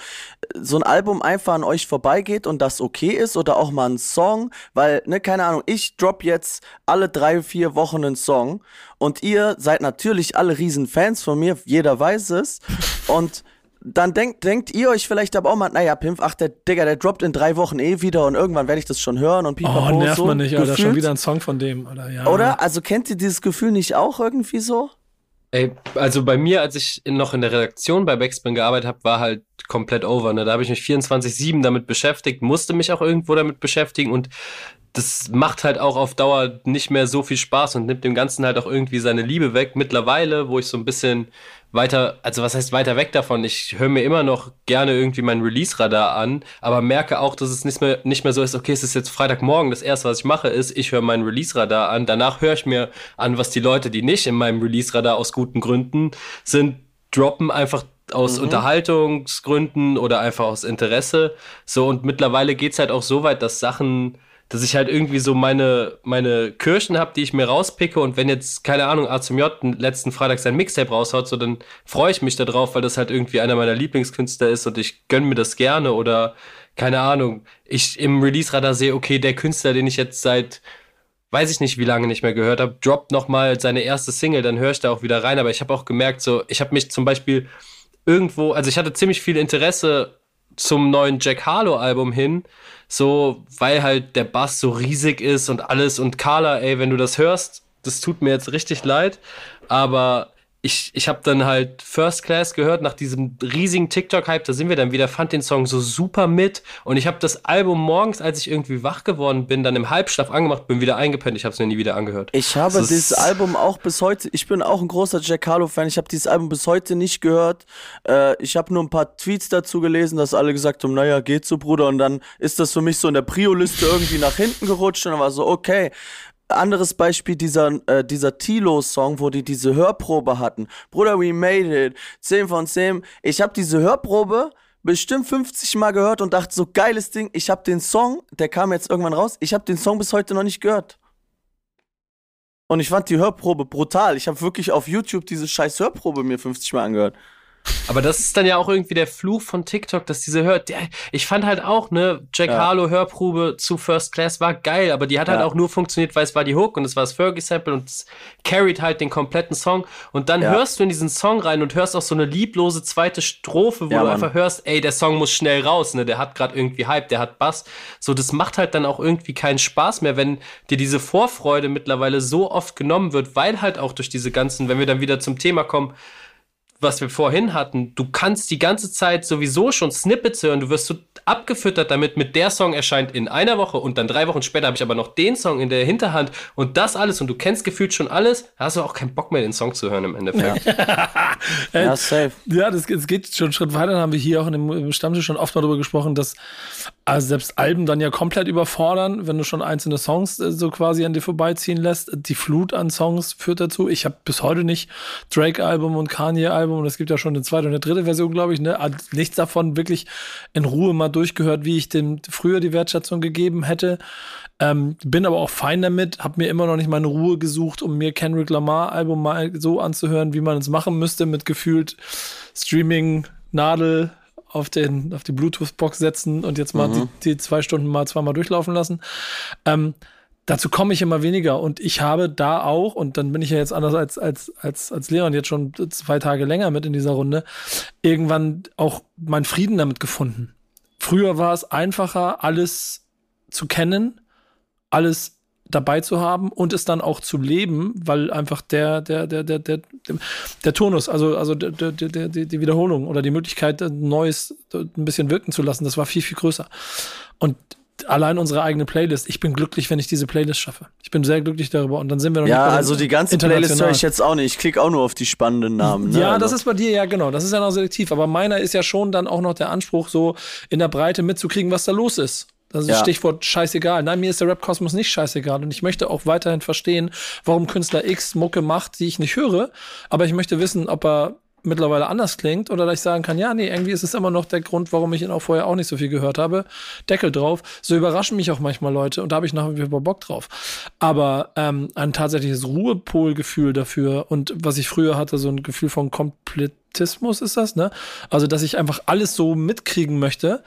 so ein Album einfach an euch vorbeigeht und das okay ist oder auch mal ein Song? Weil, ne, keine Ahnung, ich drop jetzt alle drei, vier Wochen einen Song und ihr seid natürlich alle riesen Fans von mir, jeder weiß es und dann denkt, denkt ihr euch vielleicht aber auch mal, naja, Pimpf, ach, der Digga, der droppt in drei Wochen eh wieder und irgendwann werde ich das schon hören und pipapo. Oh, nervt so man nicht, Alter, schon wieder ein Song von dem, oder? Ja. Oder? Also kennt ihr dieses Gefühl nicht auch irgendwie so? Ey, also bei mir, als ich noch in der Redaktion bei Backspin gearbeitet habe, war halt komplett over. Ne? Da habe ich mich 24-7 damit beschäftigt, musste mich auch irgendwo damit beschäftigen und das macht halt auch auf Dauer nicht mehr so viel Spaß und nimmt dem Ganzen halt auch irgendwie seine Liebe weg. Mittlerweile, wo ich so ein bisschen weiter, also was heißt weiter weg davon? Ich höre mir immer noch gerne irgendwie mein Release-Radar an, aber merke auch, dass es nicht mehr, nicht mehr so ist, okay, es ist jetzt Freitagmorgen, das erste, was ich mache, ist, ich höre mein Release-Radar an, danach höre ich mir an, was die Leute, die nicht in meinem Release-Radar aus guten Gründen sind, droppen einfach aus mhm. Unterhaltungsgründen oder einfach aus Interesse. So, und mittlerweile geht's halt auch so weit, dass Sachen dass ich halt irgendwie so meine, meine Kirchen habe, die ich mir rauspicke und wenn jetzt, keine Ahnung, A zum J letzten Freitag sein Mixtape raushaut, so dann freue ich mich darauf, weil das halt irgendwie einer meiner Lieblingskünstler ist und ich gönn mir das gerne oder keine Ahnung, ich im Release-Radar sehe, okay, der Künstler, den ich jetzt seit weiß ich nicht, wie lange nicht mehr gehört habe, droppt nochmal seine erste Single, dann höre ich da auch wieder rein. Aber ich habe auch gemerkt, so, ich habe mich zum Beispiel irgendwo, also ich hatte ziemlich viel Interesse zum neuen Jack Harlow Album hin, so, weil halt der Bass so riesig ist und alles. Und Carla, ey, wenn du das hörst, das tut mir jetzt richtig leid, aber ich, ich habe dann halt First Class gehört nach diesem riesigen TikTok-Hype, da sind wir dann wieder, fand den Song so super mit. Und ich habe das Album morgens, als ich irgendwie wach geworden bin, dann im Halbschlaf angemacht, bin wieder eingepennt, ich habe es mir nie wieder angehört. Ich habe das dieses Album auch bis heute, ich bin auch ein großer Jack Harlow-Fan, ich habe dieses Album bis heute nicht gehört, äh, ich habe nur ein paar Tweets dazu gelesen, dass alle gesagt haben, naja, geht so, Bruder, und dann ist das für mich so in der Prio-Liste irgendwie nach hinten gerutscht und dann war so, okay, anderes Beispiel, dieser, äh, dieser Tilo-Song, wo die diese Hörprobe hatten. Bruder, we made it. 10 von 10. Ich habe diese Hörprobe bestimmt 50 Mal gehört und dachte so, geiles Ding. Ich habe den Song, der kam jetzt irgendwann raus, ich habe den Song bis heute noch nicht gehört. Und ich fand die Hörprobe brutal. Ich habe wirklich auf YouTube diese scheiß Hörprobe mir 50 Mal angehört. Aber das ist dann ja auch irgendwie der Fluch von TikTok, dass diese hört. Ich fand halt auch, ne, Jack ja. Harlow Hörprobe zu First Class war geil, aber die hat halt ja. halt auch nur funktioniert, weil es war die Hook und es war das Fergie-Sample und es carried halt den kompletten Song. Und dann ja. hörst du in diesen Song rein und hörst auch so eine lieblose zweite Strophe, wo du Mann. einfach hörst, ey, der Song muss schnell raus, ne, der hat gerade irgendwie Hype, der hat Bass. So, das macht halt dann auch irgendwie keinen Spaß mehr, wenn dir diese Vorfreude mittlerweile so oft genommen wird, weil halt auch durch diese ganzen, wenn wir dann wieder zum Thema kommen, was wir vorhin hatten, du kannst die ganze Zeit sowieso schon Snippets hören, du wirst so abgefüttert damit, mit der Song erscheint in einer Woche und dann drei Wochen später habe ich aber noch den Song in der Hinterhand und das alles und du kennst gefühlt schon alles, da hast du auch keinen Bock mehr, den Song zu hören im Endeffekt. ja, safe. Ja, das, das geht schon einen Schritt weiter, da haben wir hier auch in dem Stammtisch schon oft mal darüber gesprochen, dass also selbst Alben dann ja komplett überfordern, wenn du schon einzelne Songs äh, so quasi an dir vorbeiziehen lässt. Die Flut an Songs führt dazu. Ich habe bis heute nicht Drake-Album und Kanye-Album und es gibt ja schon eine zweite und eine dritte Version, glaube ich. Ne? Nichts davon wirklich in Ruhe mal durchgehört, wie ich dem früher die Wertschätzung gegeben hätte. Ähm, bin aber auch fein damit, habe mir immer noch nicht meine Ruhe gesucht, um mir Kendrick Lamar-Album mal so anzuhören, wie man es machen müsste, mit gefühlt Streaming, Nadel, auf, den, auf die Bluetooth-Box setzen und jetzt mal mhm. die, die, zwei Stunden mal zweimal durchlaufen lassen. Ähm, dazu komme ich immer weniger und ich habe da auch, und dann bin ich ja jetzt anders als, als, als, als Leon jetzt schon zwei Tage länger mit in dieser Runde, irgendwann auch meinen Frieden damit gefunden. Früher war es einfacher, alles zu kennen, alles dabei zu haben und es dann auch zu leben, weil einfach der, der, der, der, der, der Turnus, also, also der, der, der, die Wiederholung oder die Möglichkeit, Neues ein bisschen wirken zu lassen, das war viel, viel größer. Und allein unsere eigene Playlist. Ich bin glücklich, wenn ich diese Playlist schaffe. Ich bin sehr glücklich darüber und dann sind wir noch Ja, also die ganze Playlist höre ich jetzt auch nicht. Ich klicke auch nur auf die spannenden Namen. Ne? Ja, also. das ist bei dir ja genau. Das ist ja noch selektiv. Aber meiner ist ja schon dann auch noch der Anspruch, so in der Breite mitzukriegen, was da los ist. Das ist ja. Stichwort scheißegal. Nein, mir ist der Rap-Kosmos nicht scheißegal. Und ich möchte auch weiterhin verstehen, warum Künstler X Mucke macht, die ich nicht höre. Aber ich möchte wissen, ob er mittlerweile anders klingt oder dass ich sagen kann, ja, nee, irgendwie ist es immer noch der Grund, warum ich ihn auch vorher auch nicht so viel gehört habe. Deckel drauf. So überraschen mich auch manchmal Leute und da habe ich nach wie vor Bock drauf. Aber ähm, ein tatsächliches Ruhepolgefühl dafür und was ich früher hatte, so ein Gefühl von Komplettismus ist das, ne? Also, dass ich einfach alles so mitkriegen möchte,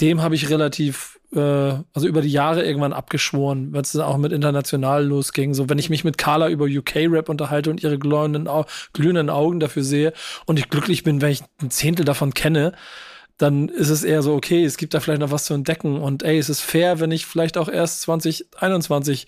dem habe ich relativ äh, also über die Jahre irgendwann abgeschworen, weil es dann auch mit international losging. So, wenn ich mich mit Carla über UK-Rap unterhalte und ihre glühenden, glühenden Augen dafür sehe und ich glücklich bin, wenn ich ein Zehntel davon kenne, dann ist es eher so, okay, es gibt da vielleicht noch was zu entdecken und ey, es ist fair, wenn ich vielleicht auch erst 2021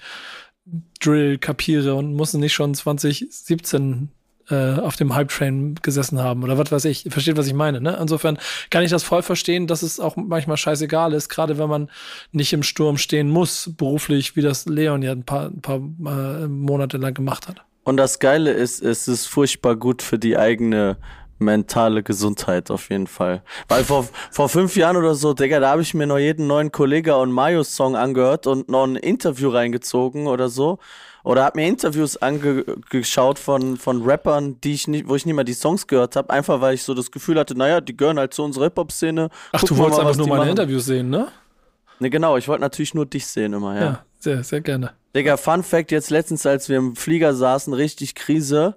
Drill kapiere und muss nicht schon 2017 äh, auf dem Hype-Train gesessen haben oder was weiß ich. Versteht, was ich meine, ne? Insofern kann ich das voll verstehen, dass es auch manchmal scheißegal ist, gerade wenn man nicht im Sturm stehen muss, beruflich, wie das Leon ja ein paar, ein paar äh, Monate lang gemacht hat. Und das Geile ist, es ist furchtbar gut für die eigene mentale Gesundheit auf jeden Fall. Weil vor, vor fünf Jahren oder so, Digga, da habe ich mir noch jeden neuen Kollega und Mayo-Song angehört und noch ein Interview reingezogen oder so. Oder hab mir Interviews angeschaut von, von Rappern, die ich nicht, wo ich nicht mal die Songs gehört habe, einfach weil ich so das Gefühl hatte, naja, die gehören halt zu unserer Hip-Hop-Szene. Ach, du wolltest einfach nur meine machen. Interviews sehen, ne? Ne, genau, ich wollte natürlich nur dich sehen immer, ja. Ja, sehr, sehr gerne. Digga, Fun Fact, jetzt letztens, als wir im Flieger saßen, richtig Krise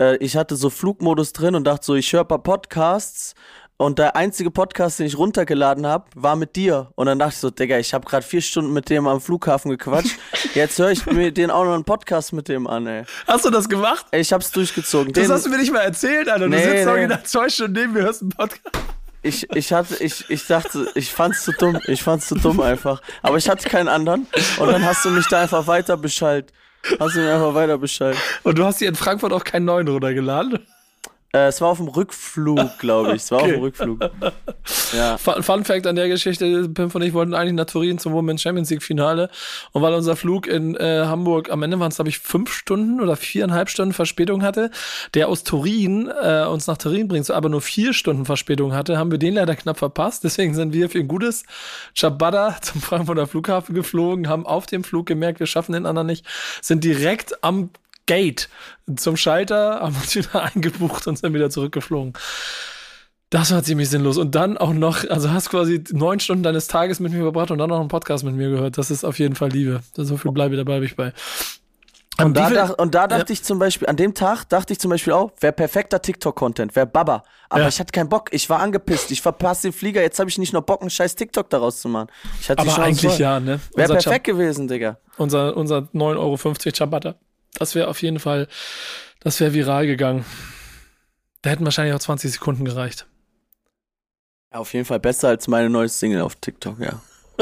äh, ich hatte so Flugmodus drin und dachte so, ich höre ein paar Podcasts und der einzige Podcast, den ich runtergeladen habe, war mit dir. Und dann dachte ich so, Digga, ich habe gerade vier Stunden mit dem am Flughafen gequatscht. Jetzt höre ich mir den auch noch einen Podcast mit dem an, ey. Hast du das gemacht? Ich hab's durchgezogen. Das den, hast du mir nicht mal erzählt, Alter. Du nee, sitzt nee. nach zwei Stunden neben mir, hörst einen Podcast. Ich, ich hatte, ich, ich dachte, ich fand's zu dumm. Ich fand's zu dumm einfach. Aber ich hatte keinen anderen. Und dann hast du mich da einfach weiter beschallt. Hast du mir einfach weiter Bescheid. Und du hast hier in Frankfurt auch keinen neuen runtergeladen? Äh, es war auf dem Rückflug, glaube ich. Es war okay. auf dem Rückflug. Ja. Fun, Fun, Fact an der Geschichte: Pimp und ich wollten eigentlich nach Turin zum Women's Champions League Finale. Und weil unser Flug in äh, Hamburg am Ende waren es, glaube ich, fünf Stunden oder viereinhalb Stunden Verspätung hatte, der aus Turin äh, uns nach Turin bringt, aber nur vier Stunden Verspätung hatte, haben wir den leider knapp verpasst. Deswegen sind wir für ein gutes Ciabatta zum Frankfurter Flughafen geflogen, haben auf dem Flug gemerkt, wir schaffen den anderen nicht, sind direkt am Gate zum Schalter, haben uns wieder eingebucht und sind wieder zurückgeflogen. Das war ziemlich sinnlos. Und dann auch noch, also hast quasi neun Stunden deines Tages mit mir verbracht und dann noch einen Podcast mit mir gehört. Das ist auf jeden Fall Liebe. So viel bleibe, da bleibe ich bei. Und da, dach, und da, dachte ja. ich zum Beispiel, an dem Tag dachte ich zum Beispiel auch, wäre perfekter TikTok-Content, wäre Baba. Aber ja. ich hatte keinen Bock, ich war angepisst, ich verpasse den Flieger, jetzt habe ich nicht nur Bock, einen scheiß TikTok daraus zu machen. Aber eigentlich voll. ja, ne? Wäre perfekt Chab gewesen, Digga. Unser, unser 9,50 Euro Ciabatta. Das wäre auf jeden Fall, das wäre viral gegangen. Da hätten wahrscheinlich auch 20 Sekunden gereicht. Ja, auf jeden Fall besser als meine neue Single auf TikTok, ja.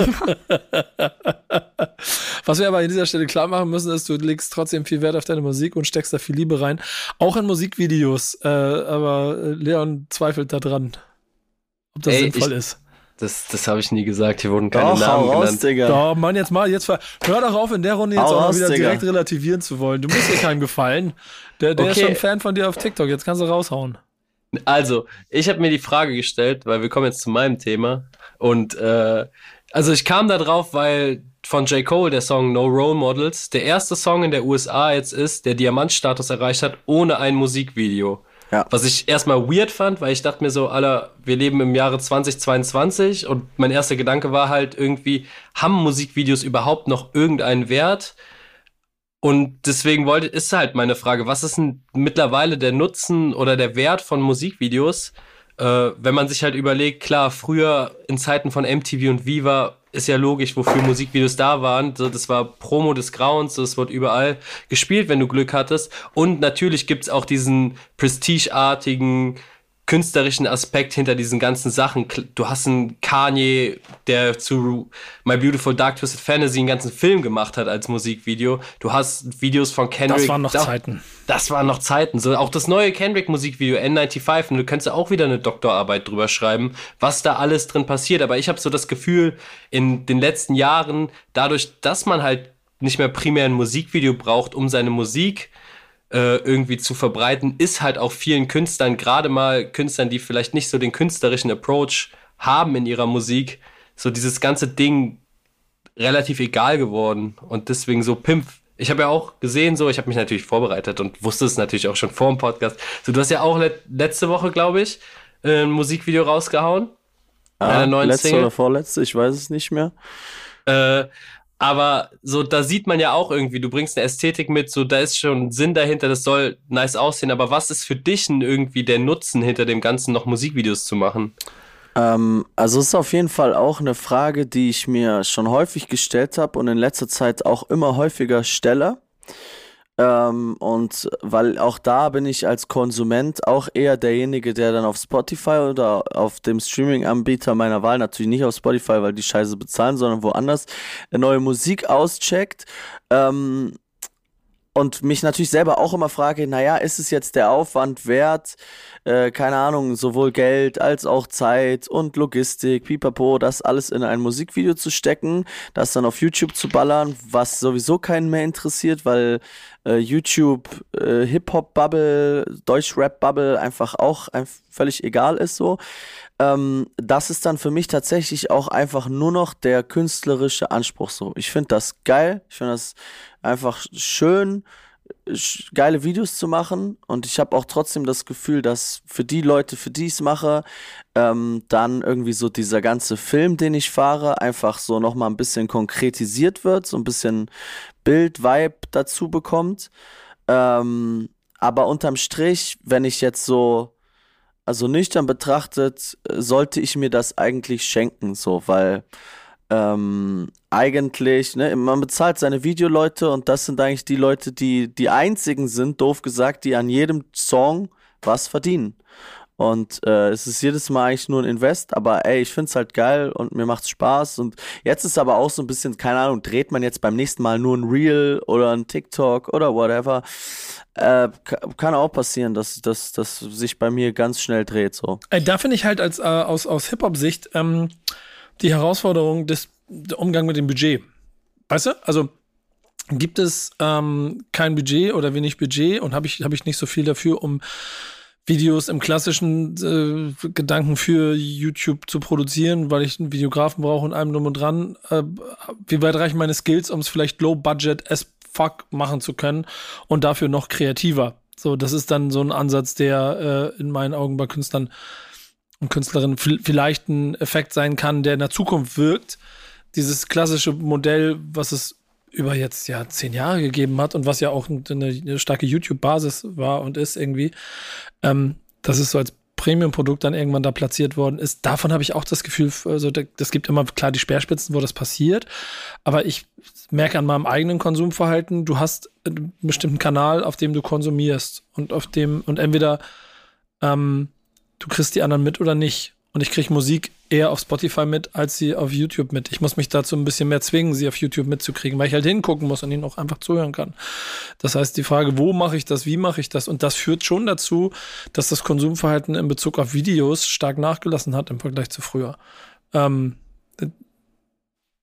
Was wir aber an dieser Stelle klar machen müssen, ist, du legst trotzdem viel Wert auf deine Musik und steckst da viel Liebe rein. Auch in Musikvideos. Äh, aber Leon zweifelt da dran, ob das Ey, sinnvoll ich, ist. Das, das habe ich nie gesagt. Hier wurden keine doch, Namen raus, genannt. Digga. Doch, Mann, jetzt mal, jetzt hör doch auf, in der Runde jetzt hau auch raus, wieder Digga. direkt relativieren zu wollen. Du musst dir keinem gefallen. Der, der okay. ist schon Fan von dir auf TikTok. Jetzt kannst du raushauen. Also, ich habe mir die Frage gestellt, weil wir kommen jetzt zu meinem Thema. Und äh, also ich kam da drauf, weil von J. Cole der Song No Role Models der erste Song in der USA jetzt ist, der Diamantstatus erreicht hat, ohne ein Musikvideo. Ja. Was ich erstmal weird fand, weil ich dachte mir so, Alter, wir leben im Jahre 2022 und mein erster Gedanke war halt irgendwie, haben Musikvideos überhaupt noch irgendeinen Wert? Und deswegen wollte, ist halt meine Frage, was ist denn mittlerweile der Nutzen oder der Wert von Musikvideos? Äh, wenn man sich halt überlegt, klar, früher in Zeiten von MTV und Viva ist ja logisch, wofür Musikvideos da waren. Das war Promo des Grauens, das wird überall gespielt, wenn du Glück hattest. Und natürlich gibt's auch diesen prestigeartigen künstlerischen Aspekt hinter diesen ganzen Sachen. Du hast einen Kanye, der zu My Beautiful Dark Twisted Fantasy einen ganzen Film gemacht hat als Musikvideo. Du hast Videos von Kendrick. Das waren noch Zeiten. Das waren noch Zeiten. So, auch das neue Kendrick-Musikvideo N95. Und du könntest auch wieder eine Doktorarbeit drüber schreiben, was da alles drin passiert. Aber ich habe so das Gefühl, in den letzten Jahren, dadurch, dass man halt nicht mehr primär ein Musikvideo braucht, um seine Musik äh, irgendwie zu verbreiten, ist halt auch vielen Künstlern, gerade mal Künstlern, die vielleicht nicht so den künstlerischen Approach haben in ihrer Musik, so dieses ganze Ding relativ egal geworden. Und deswegen so Pimp. Ich habe ja auch gesehen, so, ich habe mich natürlich vorbereitet und wusste es natürlich auch schon vor dem Podcast. So, du hast ja auch le letzte Woche, glaube ich, ein Musikvideo rausgehauen. Ja, letzte Single. oder vorletzte, ich weiß es nicht mehr. Äh, aber so, da sieht man ja auch irgendwie, du bringst eine Ästhetik mit, so, da ist schon Sinn dahinter, das soll nice aussehen. Aber was ist für dich denn irgendwie der Nutzen hinter dem Ganzen, noch Musikvideos zu machen? Ähm, also es ist auf jeden Fall auch eine Frage, die ich mir schon häufig gestellt habe und in letzter Zeit auch immer häufiger stelle. Ähm, und weil auch da bin ich als Konsument auch eher derjenige, der dann auf Spotify oder auf dem Streaming-Anbieter meiner Wahl, natürlich nicht auf Spotify, weil die Scheiße bezahlen, sondern woanders, neue Musik auscheckt. Ähm, und mich natürlich selber auch immer frage, naja, ist es jetzt der Aufwand wert, äh, keine Ahnung, sowohl Geld als auch Zeit und Logistik, pipapo, das alles in ein Musikvideo zu stecken, das dann auf YouTube zu ballern, was sowieso keinen mehr interessiert, weil äh, YouTube, äh, Hip-Hop-Bubble, Deutsch-Rap-Bubble einfach auch ein, völlig egal ist so. Ähm, das ist dann für mich tatsächlich auch einfach nur noch der künstlerische Anspruch so. Ich finde das geil, ich finde das einfach schön, geile Videos zu machen und ich habe auch trotzdem das Gefühl, dass für die Leute, für die ich es mache, ähm, dann irgendwie so dieser ganze Film, den ich fahre, einfach so nochmal ein bisschen konkretisiert wird, so ein bisschen Bild, Vibe dazu bekommt. Ähm, aber unterm Strich, wenn ich jetzt so, also nüchtern betrachtet, sollte ich mir das eigentlich schenken, so, weil ähm, eigentlich, ne, man bezahlt seine Videoleute und das sind eigentlich die Leute, die die einzigen sind, doof gesagt, die an jedem Song was verdienen. Und äh, es ist jedes Mal eigentlich nur ein Invest, aber ey, ich find's halt geil und mir macht's Spaß. Und jetzt ist aber auch so ein bisschen, keine Ahnung, dreht man jetzt beim nächsten Mal nur ein Reel oder ein TikTok oder whatever. Äh, kann auch passieren, dass das sich bei mir ganz schnell dreht. so. Ey, da finde ich halt als äh, aus, aus Hip-Hop-Sicht ähm, die Herausforderung des der Umgang mit dem Budget. Weißt du? Also gibt es ähm, kein Budget oder wenig Budget und habe ich, hab ich nicht so viel dafür, um Videos im klassischen äh, Gedanken für YouTube zu produzieren, weil ich einen Videografen brauche und allem drum und dran. Äh, wie weit reichen meine Skills, um es vielleicht low budget as fuck machen zu können und dafür noch kreativer? So, das ist dann so ein Ansatz, der äh, in meinen Augen bei Künstlern und Künstlerinnen vielleicht ein Effekt sein kann, der in der Zukunft wirkt, dieses klassische Modell, was es über jetzt ja zehn Jahre gegeben hat und was ja auch eine, eine starke YouTube-Basis war und ist irgendwie, ähm, dass es so als Premium-Produkt dann irgendwann da platziert worden ist. Davon habe ich auch das Gefühl, also das gibt immer klar die Speerspitzen, wo das passiert. Aber ich merke an meinem eigenen Konsumverhalten, du hast einen bestimmten Kanal, auf dem du konsumierst und auf dem, und entweder ähm, du kriegst die anderen mit oder nicht. Und ich kriege Musik eher auf Spotify mit, als sie auf YouTube mit. Ich muss mich dazu ein bisschen mehr zwingen, sie auf YouTube mitzukriegen, weil ich halt hingucken muss und ihnen auch einfach zuhören kann. Das heißt, die Frage, wo mache ich das, wie mache ich das? Und das führt schon dazu, dass das Konsumverhalten in Bezug auf Videos stark nachgelassen hat im Vergleich zu früher. Ähm,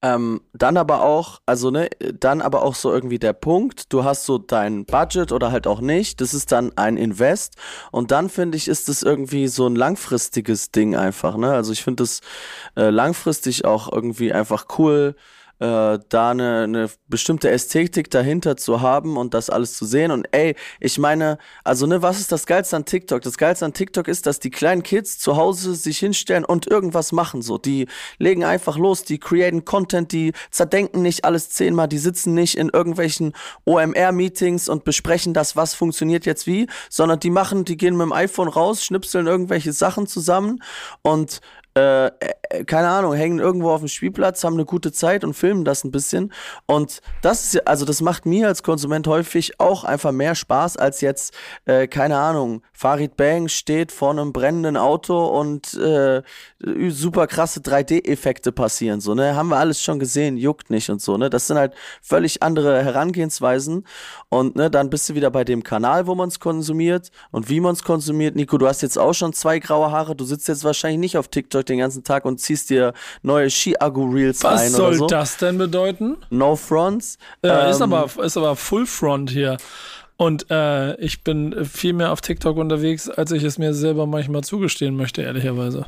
ähm, dann aber auch, also ne, dann aber auch so irgendwie der Punkt, du hast so dein Budget oder halt auch nicht, das ist dann ein Invest und dann finde ich, ist das irgendwie so ein langfristiges Ding einfach, ne? Also ich finde das äh, langfristig auch irgendwie einfach cool, äh, da eine, eine bestimmte Ästhetik dahinter zu haben und das alles zu sehen. Und ey, ich meine, also ne, was ist das Geilste an TikTok? Das Geilste an TikTok ist, dass die kleinen Kids zu Hause sich hinstellen und irgendwas machen. So, die legen einfach los, die createn Content, die zerdenken nicht alles zehnmal, die sitzen nicht in irgendwelchen OMR-Meetings und besprechen das, was funktioniert jetzt wie, sondern die machen, die gehen mit dem iPhone raus, schnipseln irgendwelche Sachen zusammen und äh, keine Ahnung, hängen irgendwo auf dem Spielplatz, haben eine gute Zeit und filmen das ein bisschen. Und das ist, also das macht mir als Konsument häufig auch einfach mehr Spaß als jetzt, äh, keine Ahnung, Farid Bang steht vor einem brennenden Auto und äh, super krasse 3D-Effekte passieren, so, ne? Haben wir alles schon gesehen, juckt nicht und so, ne? Das sind halt völlig andere Herangehensweisen. Und ne, dann bist du wieder bei dem Kanal, wo man es konsumiert und wie man es konsumiert. Nico, du hast jetzt auch schon zwei graue Haare, du sitzt jetzt wahrscheinlich nicht auf TikTok den ganzen Tag und ziehst dir neue Ski-Agu-Reels ein Was soll so. das denn bedeuten? No Fronts. Ja, ähm, ist, aber, ist aber Full Front hier. Und äh, ich bin viel mehr auf TikTok unterwegs, als ich es mir selber manchmal zugestehen möchte, ehrlicherweise.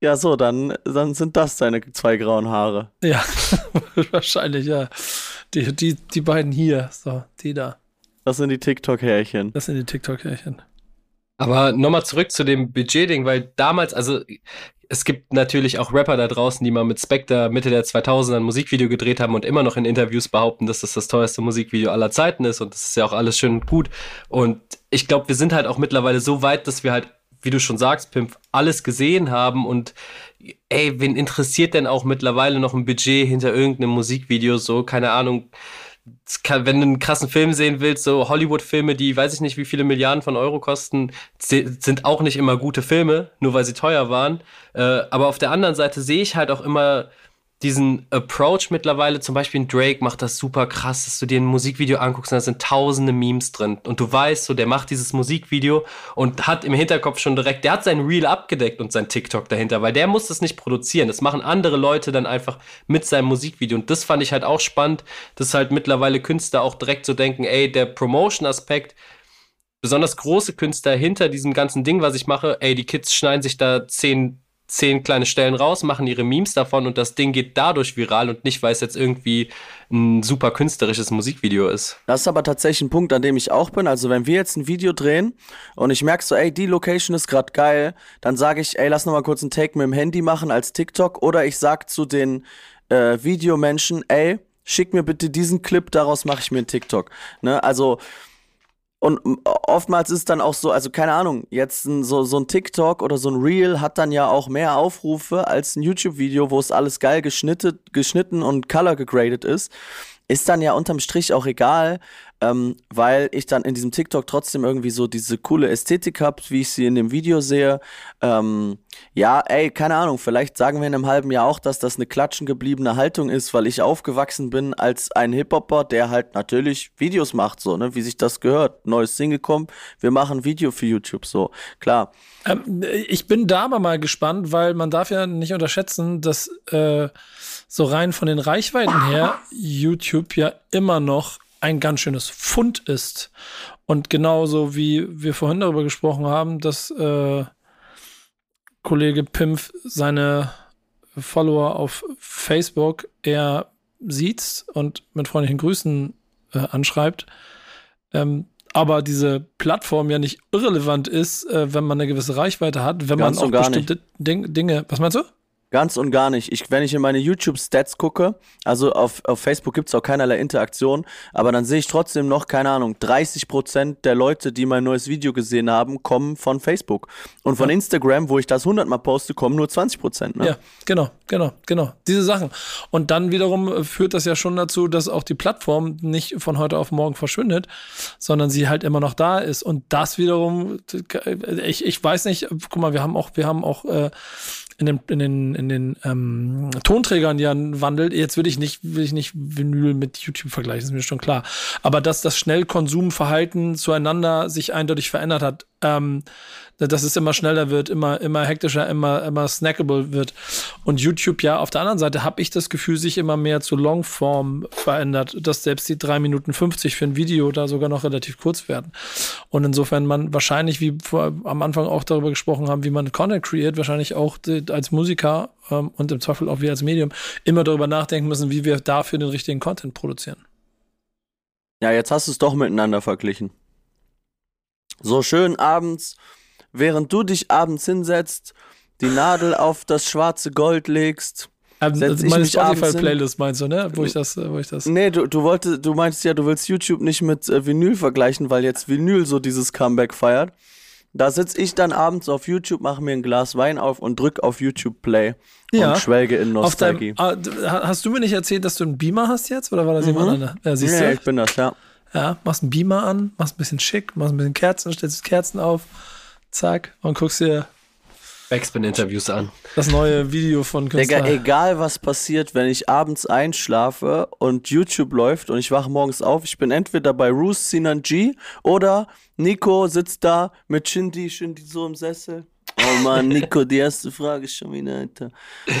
Ja, so, dann, dann sind das deine zwei grauen Haare. Ja, wahrscheinlich, ja. Die, die, die beiden hier, so, die da. Das sind die TikTok-Härchen. Das sind die TikTok-Härchen. Aber nochmal zurück zu dem Budget-Ding, weil damals, also es gibt natürlich auch Rapper da draußen, die mal mit Spectre Mitte der 2000er ein Musikvideo gedreht haben und immer noch in Interviews behaupten, dass das das teuerste Musikvideo aller Zeiten ist und das ist ja auch alles schön und gut. Und ich glaube, wir sind halt auch mittlerweile so weit, dass wir halt, wie du schon sagst, Pimp, alles gesehen haben und ey, wen interessiert denn auch mittlerweile noch ein Budget hinter irgendeinem Musikvideo so, keine Ahnung, wenn du einen krassen Film sehen willst, so Hollywood-Filme, die weiß ich nicht, wie viele Milliarden von Euro kosten, sind auch nicht immer gute Filme, nur weil sie teuer waren. Äh, aber auf der anderen Seite sehe ich halt auch immer diesen Approach mittlerweile, zum Beispiel ein Drake macht das super krass, dass du dir ein Musikvideo anguckst und da sind tausende Memes drin. Und du weißt so, der macht dieses Musikvideo und hat im Hinterkopf schon direkt, der hat sein Reel abgedeckt und sein TikTok dahinter, weil der muss das nicht produzieren, das machen andere Leute dann einfach mit seinem Musikvideo. Und das fand ich halt auch spannend, dass halt mittlerweile Künstler auch direkt so denken, ey, der Promotion-Aspekt, besonders große Künstler hinter diesem ganzen Ding, was ich mache, ey, die Kids schneiden sich da zehn zehn kleine Stellen raus, machen ihre Memes davon und das Ding geht dadurch viral und nicht, weil es jetzt irgendwie ein super künstlerisches Musikvideo ist. Das ist aber tatsächlich ein Punkt, an dem ich auch bin. Also wenn wir jetzt ein Video drehen und ich merke so, ey, die Location ist gerade geil, dann sage ich, ey, lass noch mal kurz einen Take mit dem Handy machen als TikTok oder ich sag zu den äh, Videomenschen, ey, schick mir bitte diesen Clip, daraus mache ich mir einen TikTok. Ne? Also und oftmals ist dann auch so, also keine Ahnung, jetzt ein, so, so ein TikTok oder so ein Reel hat dann ja auch mehr Aufrufe als ein YouTube-Video, wo es alles geil geschnitten, geschnitten und color gegradet ist. Ist dann ja unterm Strich auch egal, ähm, weil ich dann in diesem TikTok trotzdem irgendwie so diese coole Ästhetik habe, wie ich sie in dem Video sehe. Ähm, ja, ey, keine Ahnung, vielleicht sagen wir in einem halben Jahr auch, dass das eine klatschen gebliebene Haltung ist, weil ich aufgewachsen bin als ein Hip-Hopper, der halt natürlich Videos macht, so, ne, wie sich das gehört. Neues Single kommt, wir machen Video für YouTube, so, klar. Ähm, ich bin da aber mal gespannt, weil man darf ja nicht unterschätzen, dass äh, so rein von den Reichweiten her YouTube ja immer noch ein ganz schönes Fund ist. Und genauso wie wir vorhin darüber gesprochen haben, dass äh, Kollege Pimpf seine Follower auf Facebook eher sieht und mit freundlichen Grüßen äh, anschreibt, ähm, aber diese Plattform ja nicht irrelevant ist, äh, wenn man eine gewisse Reichweite hat, wenn Ganz man auch bestimmte Ding, Dinge. Was meinst du? Ganz und gar nicht. Ich, wenn ich in meine YouTube-Stats gucke, also auf, auf Facebook gibt es auch keinerlei Interaktion, aber dann sehe ich trotzdem noch, keine Ahnung, 30% der Leute, die mein neues Video gesehen haben, kommen von Facebook. Und von ja. Instagram, wo ich das 100 Mal poste, kommen nur 20%. Ne? Ja, genau, genau, genau. Diese Sachen. Und dann wiederum führt das ja schon dazu, dass auch die Plattform nicht von heute auf morgen verschwindet, sondern sie halt immer noch da ist. Und das wiederum, ich, ich weiß nicht, guck mal, wir haben auch, wir haben auch äh, in den, in den, in den ähm, Tonträgern ja wandelt. Jetzt will ich nicht, will ich nicht Vinyl mit YouTube vergleichen, ist mir schon klar. Aber dass das Schnellkonsumverhalten zueinander sich eindeutig verändert hat, ähm, dass es immer schneller wird, immer, immer hektischer, immer, immer snackable wird. Und YouTube ja auf der anderen Seite habe ich das Gefühl, sich immer mehr zu Longform verändert, dass selbst die drei Minuten 50 für ein Video da sogar noch relativ kurz werden. Und insofern man wahrscheinlich, wie vor, am Anfang auch darüber gesprochen haben, wie man Content kreiert, wahrscheinlich auch als Musiker ähm, und im Zweifel auch wir als Medium immer darüber nachdenken müssen, wie wir dafür den richtigen Content produzieren. Ja, jetzt hast du es doch miteinander verglichen. So schön abends während du dich abends hinsetzt, die Nadel auf das schwarze Gold legst. Ähm, also meine Spotify-Playlist meinst du, ne? Wo ich das, wo ich das. Nee, du, du wolltest, du meinst ja, du willst YouTube nicht mit äh, Vinyl vergleichen, weil jetzt Vinyl so dieses Comeback feiert. Da sitze ich dann abends auf YouTube, mache mir ein Glas Wein auf und drück auf YouTube Play ja. und schwelge in Nostalgie. Deinem, ah, hast du mir nicht erzählt, dass du einen Beamer hast jetzt oder war das mhm. jemand anderes? Ja, siehst ja, du? ich bin das, ja. Ja, machst einen Beamer an, machst ein bisschen schick, machst ein bisschen Kerzen, stellst Kerzen auf zack, und guckst dir Backspin-Interviews an. Das neue Video von Künstler. Digga, egal was passiert, wenn ich abends einschlafe und YouTube läuft und ich wache morgens auf, ich bin entweder bei Roos Sinan G oder Nico sitzt da mit Shindy, Shindy so im Sessel. Oh Mann, Nico, die erste Frage schon wieder, Alter.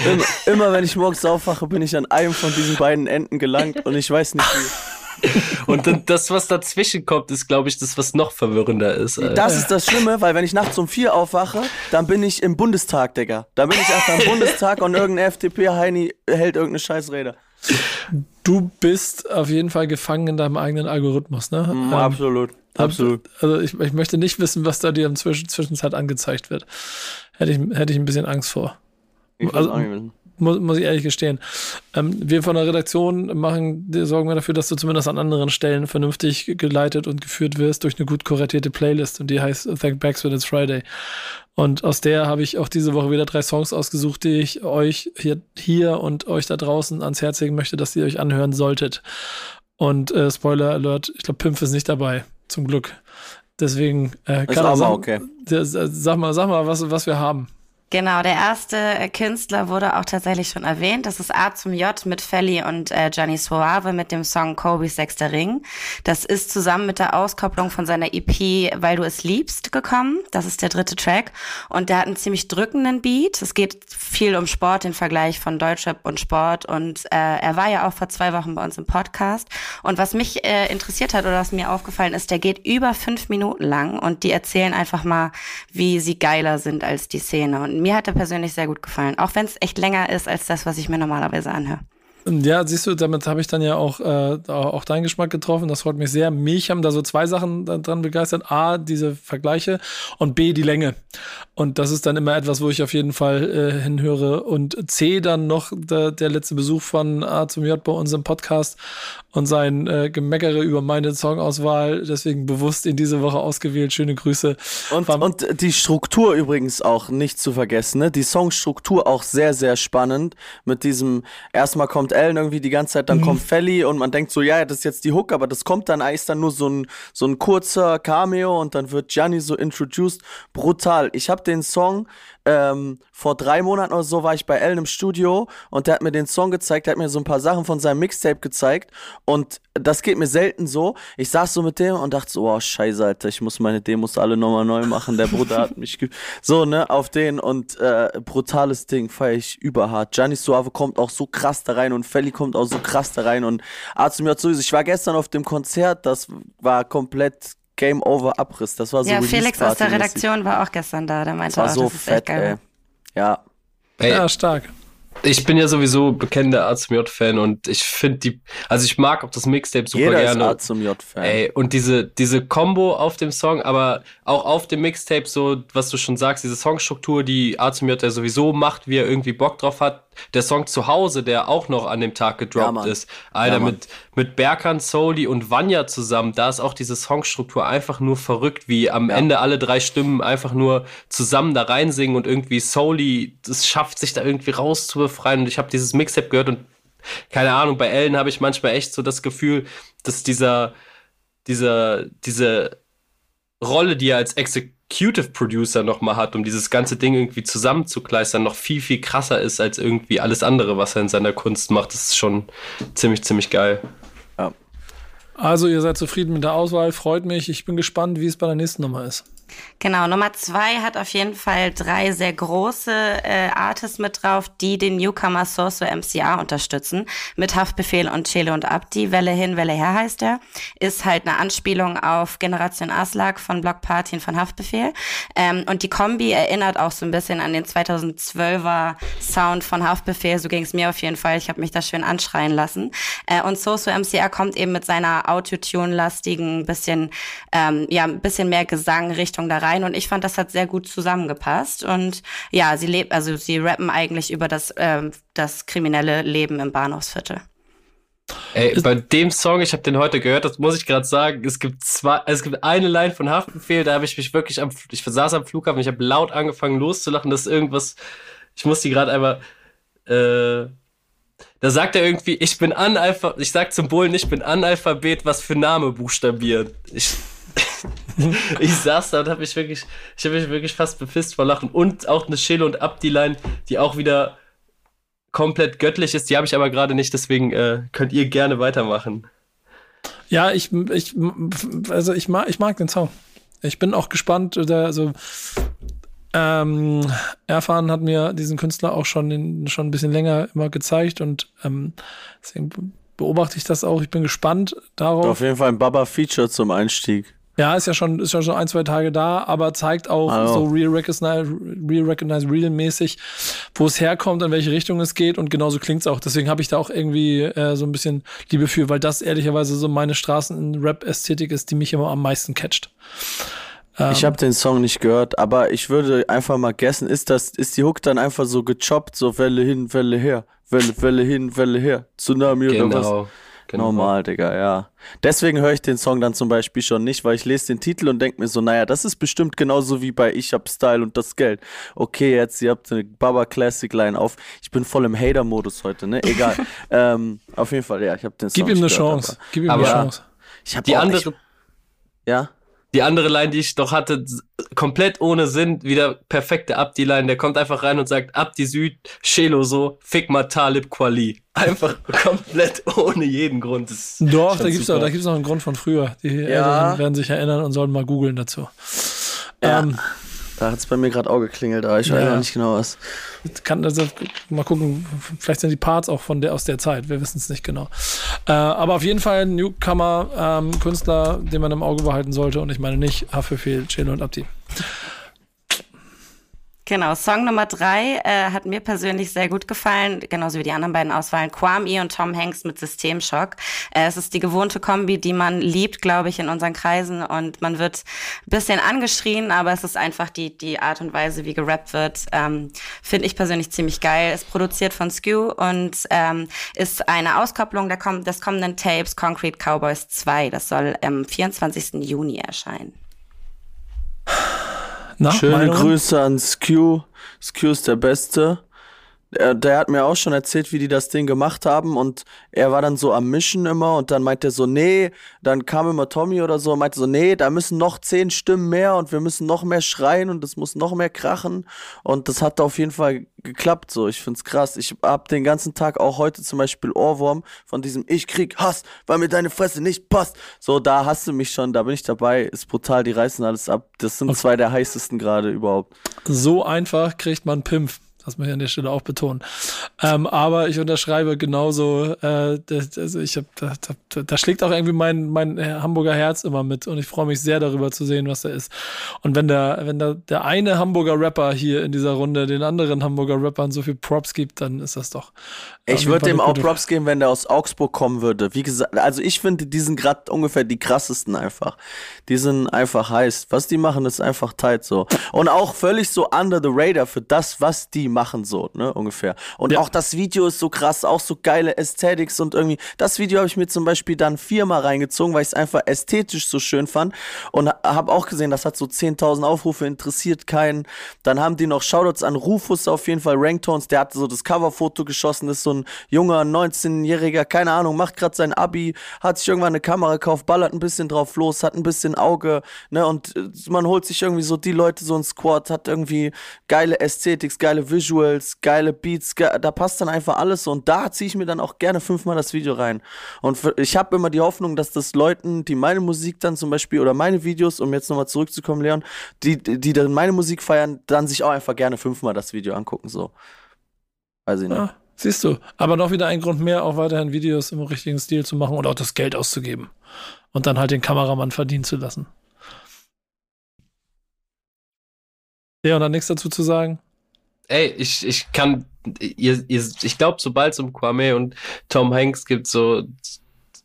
Immer, immer wenn ich morgens aufwache, bin ich an einem von diesen beiden Enden gelangt und ich weiß nicht wie. Und das, was dazwischen kommt, ist, glaube ich, das, was noch verwirrender ist. Alter. Das ist das Schlimme, weil wenn ich nachts um vier aufwache, dann bin ich im Bundestag, Digga. Da bin ich einfach im Bundestag und irgendein FDP-Heini hält irgendeine Scheißrede. Du bist auf jeden Fall gefangen in deinem eigenen Algorithmus, ne? Mm, ähm, absolut. Absolut. Also ich, ich möchte nicht wissen, was da dir in Zwischen Zwischenzeit angezeigt wird. Hätte ich, hätte ich ein bisschen Angst vor. Ich also, auch nicht wissen muss, muss ich ehrlich gestehen. Ähm, wir von der Redaktion machen, sorgen wir dafür, dass du zumindest an anderen Stellen vernünftig geleitet und geführt wirst durch eine gut kuratierte Playlist und die heißt Thank Backs when it's Friday. Und aus der habe ich auch diese Woche wieder drei Songs ausgesucht, die ich euch hier, hier und euch da draußen ans Herz legen möchte, dass ihr euch anhören solltet. Und äh, Spoiler Alert, ich glaube, Pimpf ist nicht dabei, zum Glück. Deswegen, äh, kann er sagen, okay. sag mal, sag mal, was, was wir haben. Genau, der erste äh, Künstler wurde auch tatsächlich schon erwähnt. Das ist A zum J mit Felly und äh, Gianni Suave mit dem Song Kobe's Sechster Ring. Das ist zusammen mit der Auskopplung von seiner EP Weil du es liebst gekommen. Das ist der dritte Track. Und der hat einen ziemlich drückenden Beat. Es geht viel um Sport, den Vergleich von Deutschrap und Sport. Und äh, er war ja auch vor zwei Wochen bei uns im Podcast. Und was mich äh, interessiert hat oder was mir aufgefallen ist, der geht über fünf Minuten lang und die erzählen einfach mal, wie sie geiler sind als die Szene. Und mir hat er persönlich sehr gut gefallen, auch wenn es echt länger ist als das, was ich mir normalerweise anhöre. Ja, siehst du, damit habe ich dann ja auch, äh, auch deinen Geschmack getroffen. Das freut mich sehr. Mich haben da so zwei Sachen dran begeistert. A, diese Vergleiche und B, die Länge. Und das ist dann immer etwas, wo ich auf jeden Fall äh, hinhöre. Und C, dann noch der, der letzte Besuch von A zum J bei uns im Podcast und sein äh, Gemeckere über meine Songauswahl. Deswegen bewusst in diese Woche ausgewählt. Schöne Grüße. Und, und die Struktur übrigens auch nicht zu vergessen. Ne? Die Songstruktur auch sehr, sehr spannend. Mit diesem, erstmal kommt Ellen irgendwie die ganze Zeit, dann mhm. kommt Felly und man denkt so, ja, das ist jetzt die Hook, aber das kommt dann ist dann nur so ein, so ein kurzer Cameo und dann wird Gianni so introduced. Brutal. Ich habe den Song ähm, vor drei Monaten oder so war ich bei Ellen im Studio und der hat mir den Song gezeigt, der hat mir so ein paar Sachen von seinem Mixtape gezeigt und das geht mir selten so. Ich saß so mit dem und dachte so, oh scheiße, Alter, ich muss meine Demos alle nochmal neu machen. Der Bruder hat mich so, ne, auf den und äh, brutales Ding, feier ich überhart. Gianni Suave kommt auch so krass da rein und Felly kommt auch so krass da rein und Azumi hat sowieso, ich war gestern auf dem Konzert, das war komplett Game Over Abriss. Das war so Ja, Felix aus der Redaktion war auch gestern da. Der meinte, das war auch, so fett, ey. Ja. Ey, ja, stark ich bin ja sowieso bekennender A zum J-Fan und ich finde die, also ich mag auch das Mixtape super Jeder gerne. Ist A zum J-Fan. Ey, und diese, diese Combo auf dem Song, aber auch auf dem Mixtape, so, was du schon sagst, diese Songstruktur, die A zum J der sowieso macht, wie er irgendwie Bock drauf hat. Der Song zu Hause, der auch noch an dem Tag gedroppt ja, ist. Alter, ja, mit, mit Berkan, Soli und Vanya zusammen, da ist auch diese Songstruktur einfach nur verrückt, wie am ja. Ende alle drei Stimmen einfach nur zusammen da reinsingen und irgendwie Soli, das schafft sich da irgendwie rauszubefreien. Und ich habe dieses Mixtape gehört und keine Ahnung, bei Ellen habe ich manchmal echt so das Gefühl, dass dieser, dieser, diese Rolle, die er als Executive Producer nochmal hat, um dieses ganze Ding irgendwie zusammenzukleistern, noch viel, viel krasser ist als irgendwie alles andere, was er in seiner Kunst macht. Das ist schon ziemlich, ziemlich geil. Ja. Also, ihr seid zufrieden mit der Auswahl, freut mich. Ich bin gespannt, wie es bei der nächsten Nummer ist. Genau, Nummer zwei hat auf jeden Fall drei sehr große äh, Artists mit drauf, die den Newcomer Source MCA unterstützen. Mit Haftbefehl und Chele und Abdi. Welle hin, Welle her heißt er. Ist halt eine Anspielung auf Generation Aslak von Block Party und von Haftbefehl. Ähm, und die Kombi erinnert auch so ein bisschen an den 2012er Sound von Haftbefehl. So ging es mir auf jeden Fall. Ich habe mich da schön anschreien lassen. Äh, und Source MCA kommt eben mit seiner Autotune-lastigen, bisschen, ähm, ja, bisschen mehr Gesang Richtung Richtung da rein und ich fand, das hat sehr gut zusammengepasst und ja, sie lebt, also sie rappen eigentlich über das, ähm, das kriminelle Leben im Bahnhofsviertel. Ey, bei dem Song, ich habe den heute gehört, das muss ich gerade sagen, es gibt zwei, es gibt eine Line von Haftbefehl, da habe ich mich wirklich am, ich saß am Flughafen, ich habe laut angefangen loszulachen, das ist irgendwas, ich muss die gerade einmal, äh, da sagt er irgendwie, ich bin Analphabet, ich sag zum Bullen, ich bin Analphabet, was für Name buchstabiert. Ich, ich saß da und habe mich wirklich, ich habe mich wirklich fast bepisst vor Lachen. Und auch eine Schille und Abdi-Line, die auch wieder komplett göttlich ist. Die habe ich aber gerade nicht, deswegen äh, könnt ihr gerne weitermachen. Ja, ich, ich, also ich mag, ich mag den Song. Ich bin auch gespannt, also ähm, Erfahren hat mir diesen Künstler auch schon, in, schon ein bisschen länger immer gezeigt und ähm, deswegen beobachte ich das auch. Ich bin gespannt darauf. Auf jeden Fall ein Baba-Feature zum Einstieg. Ja, ist ja schon, ist ja schon ein, zwei Tage da, aber zeigt auch also. so Real Recognize, Real Recognize Real mäßig, wo es herkommt, in welche Richtung es geht und genauso klingt's auch. Deswegen habe ich da auch irgendwie äh, so ein bisschen Liebe für, weil das ehrlicherweise so meine Straßen-Rap-Ästhetik ist, die mich immer am meisten catcht. Ähm, ich habe den Song nicht gehört, aber ich würde einfach mal guessen, ist das, ist die Hook dann einfach so gechoppt, so Welle hin, Welle her, Welle, Welle hin, Welle her, Tsunami genau. oder was? Genau. Normal, Digga, ja. Deswegen höre ich den Song dann zum Beispiel schon nicht, weil ich lese den Titel und denke mir so, naja, das ist bestimmt genauso wie bei Ich hab Style und das Geld. Okay, jetzt, ihr habt eine Baba Classic Line auf. Ich bin voll im Hater-Modus heute, ne? Egal. ähm, auf jeden Fall, ja, ich habe den Song Gib ihm eine gehört, Chance. Aber, Gib ihm eine Chance. Ich habe die andere. Ich, ja? Die andere Line, die ich noch hatte, komplett ohne Sinn, wieder perfekte Abdi-Line. Der kommt einfach rein und sagt, Abdi Süd, Shelo so, fick mal Talib Quali. Einfach komplett ohne jeden Grund. Das Doch, da gibt's super. auch, da gibt's noch einen Grund von früher. Die Eltern werden sich erinnern und sollen mal googeln dazu. Ja. Ähm, Da hat es bei mir gerade auch geklingelt, aber ich weiß Ja. noch nicht genau was. kann also mal gucken, vielleicht sind die Parts auch von der aus der Zeit, wir wissen es nicht genau. Äh, aber auf jeden Fall ein Newcomer, ähm, Künstler, den man im Auge behalten sollte und ich meine nicht Haftbefehl, Chelo und Abdi. Genau, Song Nummer drei äh, hat mir persönlich sehr gut gefallen, genauso wie die anderen beiden Auswahlen. Kwame und Tom Hanks mit Systemschock. Äh, es ist die gewohnte Kombi, die man liebt, glaube ich, in unseren Kreisen und man wird ein bisschen angeschrien, aber es ist einfach die, die Art und Weise, wie gerappt wird, ähm, finde ich persönlich ziemlich geil. Ist produziert von Skew und ähm, ist eine Auskopplung der komm des kommenden Tapes Concrete Cowboys 2. Das soll am 24. Juni erscheinen. Na, Schöne Meinungen? Grüße an Skew. Skew ist der Beste. Der, der hat mir auch schon erzählt, wie die das Ding gemacht haben und er war dann so am Mischen immer und dann meinte er so, nee, dann kam immer Tommy oder so und meinte so, nee, da müssen noch zehn Stimmen mehr und wir müssen noch mehr schreien und es muss noch mehr krachen und das hat auf jeden Fall geklappt so. Ich find's krass. Ich hab den ganzen Tag auch heute zum Beispiel Ohrwurm von diesem Ich krieg Hass, weil mir deine Fresse nicht passt. So, da hast du mich schon, da bin ich dabei. Ist brutal, die reißen alles ab. Das sind zwei der heißesten gerade überhaupt. So einfach kriegt man Pimpf. Das muss ich an der Stelle auch betonen. Ähm, aber ich unterschreibe genauso, äh, das, also ich hab, da, da, da schlägt auch irgendwie mein, mein Hamburger Herz immer mit und ich freue mich sehr darüber zu sehen, was da ist. Und wenn der, wenn der, der eine Hamburger Rapper hier in dieser Runde den anderen Hamburger Rappern so viel Props gibt, dann ist das doch. auf Ich würde dem auch Props geben, wenn der aus Augsburg kommen würde. Wie gesagt, also ich finde, die sind gerade ungefähr die krassesten einfach. Die sind einfach heiß. Was die machen, ist einfach tight so. Und auch völlig so under the radar für das, was die machen so, ne, ungefähr. Und Ja. auch das Video ist so krass, auch so geile Aesthetics und irgendwie, das Video habe ich mir zum Beispiel dann viermal reingezogen, weil ich es einfach ästhetisch so schön fand und habe auch gesehen, das hat so 10.000 Aufrufe, interessiert keinen. Dann haben die noch Shoutouts an Rufus auf jeden Fall, Ranktones, der hat so das Coverfoto geschossen, ist so ein junger 19-Jähriger, keine Ahnung, macht gerade sein Abi, hat sich irgendwann eine Kamera gekauft, ballert ein bisschen drauf los, hat ein bisschen Auge, ne, und äh, man holt sich irgendwie so die Leute, so ein Squad, hat irgendwie geile Ästhetics, geile Visuals, geile Beats, ge da passt dann einfach alles und da ziehe ich mir dann auch gerne fünfmal das Video rein. Und ich habe immer die Hoffnung, dass das Leuten, die meine Musik dann zum Beispiel oder meine Videos, um jetzt nochmal zurückzukommen, Leon, die, die dann meine Musik feiern, dann sich auch einfach gerne fünfmal das Video angucken, so. Weiß ich nicht. Ja, siehst du. Aber noch wieder ein Grund mehr, auch weiterhin Videos im richtigen Stil zu machen und auch das Geld auszugeben. Und dann halt den Kameramann verdienen zu lassen. Ja, und dann nichts dazu zu sagen. Ey, ich, ich kann, ihr, ihr, ich glaube, sobald es um Kwame und Tom Hanks gibt, so,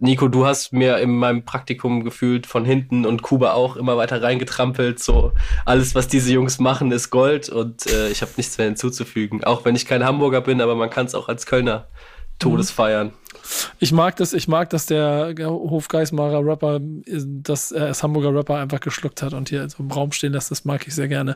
Nico, du hast mir in meinem Praktikum gefühlt von hinten und Kuba auch immer weiter reingetrampelt. So, alles, was diese Jungs machen, ist Gold und äh, ich habe nichts mehr hinzuzufügen. Auch wenn ich kein Hamburger bin, aber man kann es auch als Kölner Todes feiern. Ich mag das, ich mag, dass der Hofgeismarer Rapper das er als Hamburger Rapper einfach geschluckt hat und hier so im Raum stehen lässt. Das mag ich sehr gerne.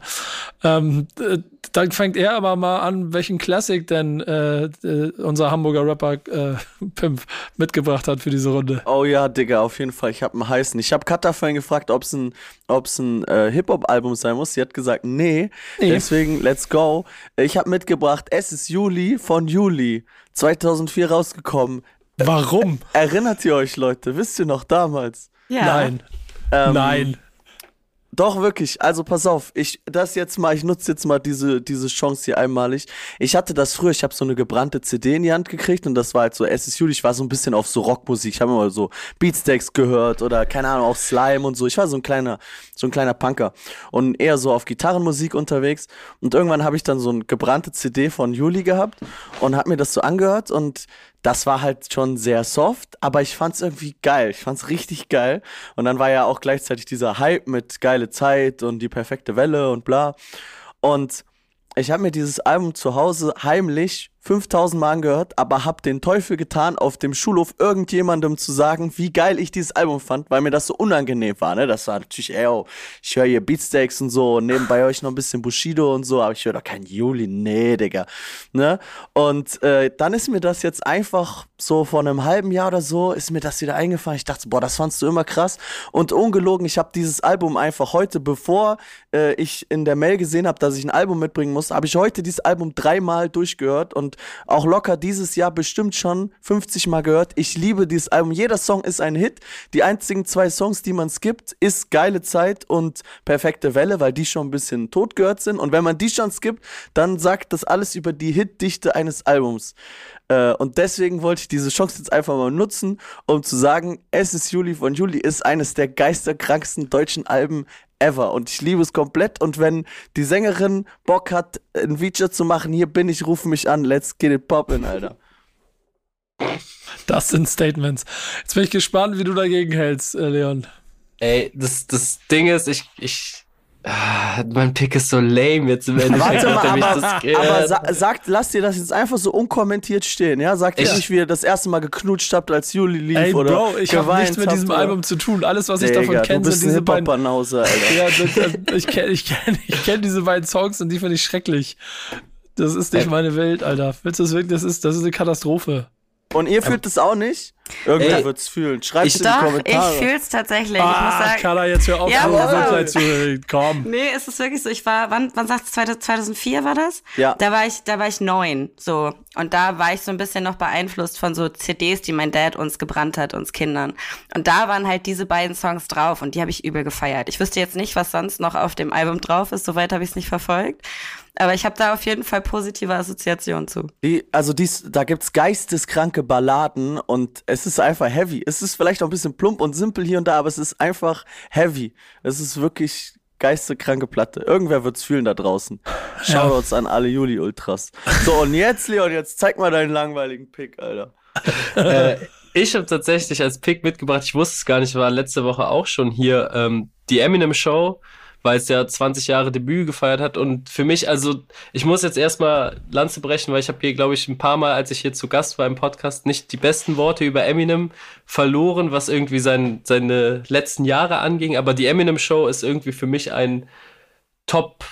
Ähm, äh, dann fängt er aber mal an, welchen Classic denn äh, äh, unser Hamburger Rapper äh, Pimp mitgebracht hat für diese Runde. Oh ja, Digga, auf jeden Fall. Ich habe einen heißen. Ich habe Katha vorhin gefragt, ob es ein, ob's ein äh, Hip-Hop-Album sein muss. Sie hat gesagt, nee. Nee. Deswegen, let's go. Ich habe mitgebracht, es ist Juli von Juli. 2004 rausgekommen. Warum? Erinnert ihr euch, Leute? Wisst ihr noch damals? Ja. Nein. Ähm, Nein. Doch, wirklich. Also pass auf, ich das jetzt mal, ich nutze jetzt mal diese, diese Chance hier einmalig. Ich hatte das früher, ich habe so eine gebrannte CD in die Hand gekriegt und das war halt so SSU, ich war so ein bisschen auf so Rockmusik. Ich habe immer so Beatsteaks gehört oder keine Ahnung, auch Slime und so. Ich war so ein kleiner, so ein kleiner Punker und eher so auf Gitarrenmusik unterwegs. Und irgendwann habe ich dann so eine gebrannte CD von Juli gehabt und habe mir das so angehört und das war halt schon sehr soft, aber ich fand's irgendwie geil. Ich fand's richtig geil. Und dann war ja auch gleichzeitig dieser Hype mit geile Zeit und die perfekte Welle und bla. Und ich habe mir dieses Album zu Hause heimlich 5000 Mal angehört, aber hab den Teufel getan, auf dem Schulhof irgendjemandem zu sagen, wie geil ich dieses Album fand, weil mir das so unangenehm war, ne? Das war natürlich, ey, oh, ich höre hier Beatsteaks und so, und nebenbei euch noch ein bisschen Bushido und so, aber ich höre doch kein Juli, nee, Digga, ne? Und äh, dann ist mir das jetzt einfach so vor einem halben Jahr oder so, ist mir das wieder eingefallen. Ich dachte, boah, das fandst du immer krass. Und ungelogen, ich habe dieses Album einfach heute, bevor äh, ich in der Mail gesehen habe, dass ich ein Album mitbringen muss, habe ich heute dieses Album dreimal durchgehört und auch locker dieses Jahr bestimmt schon 50 Mal gehört. Ich liebe dieses Album. Jeder Song ist ein Hit. Die einzigen zwei Songs, die man skippt, ist Geile Zeit und Perfekte Welle, weil die schon ein bisschen tot gehört sind. Und wenn man die schon skippt, dann sagt das alles über die Hitdichte eines Albums. Äh, und deswegen wollte ich diese Chance jetzt einfach mal nutzen, um zu sagen, es ist Juli von Juli ist eines der geisterkranksten deutschen Alben ever und ich liebe es komplett und wenn die Sängerin Bock hat, ein Feature zu machen, hier bin ich, ruf mich an, let's get it poppin', Alter. Das sind Statements. Jetzt bin ich gespannt, wie du dagegen hältst, äh, Leon. Ey, das, das Ding ist, ich, ich, ah, mein Pick ist so lame jetzt im Endeffekt. Warte mal, ich aber, aber sa sagt, lasst ihr das jetzt einfach so unkommentiert stehen, ja? Sagt ihr Ich- nicht, wie ihr das erste Mal geknutscht habt, als Juli lief Ey, oder Bro, ich habe nichts mit diesem oder? Album zu tun. Alles, was ich Digga, davon du kenne, bist sind diese beiden. Alter. Ja, das, das, ich kenne ich kenn, ich kenn diese beiden Songs und die finde ich schrecklich. Das ist nicht Ey. meine Welt, Alter. Willst du das wirklich? Das ist, das ist eine Katastrophe. Und ihr fühlt es auch nicht? Irgendwer Ey, wird's fühlen. Schreibt ich- in die Doch, Kommentare. ich fühl's tatsächlich. ich muss Ah, sagen, Kada, jetzt hör auf, Ja, so zu Komm. Nee, es ist wirklich so. Ich war, wann, wann sagst du, 2004 war das? Ja. Da war ich, da war ich neun, so. Und da war ich so ein bisschen noch beeinflusst von so CDs, die mein Dad uns gebrannt hat, uns Kindern. Und da waren halt diese beiden Songs drauf und die habe ich übel gefeiert. Ich wüsste jetzt nicht, was sonst noch auf dem Album drauf ist. Soweit habe ich es nicht verfolgt. Aber ich habe da auf jeden Fall positive Assoziationen zu. Die, also dies, da gibt's geisteskranke Balladen und es ist einfach heavy. Es ist vielleicht auch ein bisschen plump und simpel hier und da, aber es ist einfach heavy. Es ist wirklich geisteskranke Platte. Irgendwer wird's fühlen da draußen. Shoutouts an alle Juli-Ultras. So, und jetzt, Leon, jetzt zeig mal deinen langweiligen Pick, Alter. äh, ich habe tatsächlich als Pick mitgebracht, ich wusste es gar nicht, war letzte Woche auch schon hier, ähm, die Eminem Show, weil es ja 20 Jahre Debüt gefeiert hat. Und für mich, also, ich muss jetzt erstmal Lanze brechen, weil ich habe hier, glaube ich, ein paar Mal, als ich hier zu Gast war im Podcast, nicht die besten Worte über Eminem verloren, was irgendwie sein, seine letzten Jahre anging. Aber die Eminem Show ist irgendwie für mich ein Top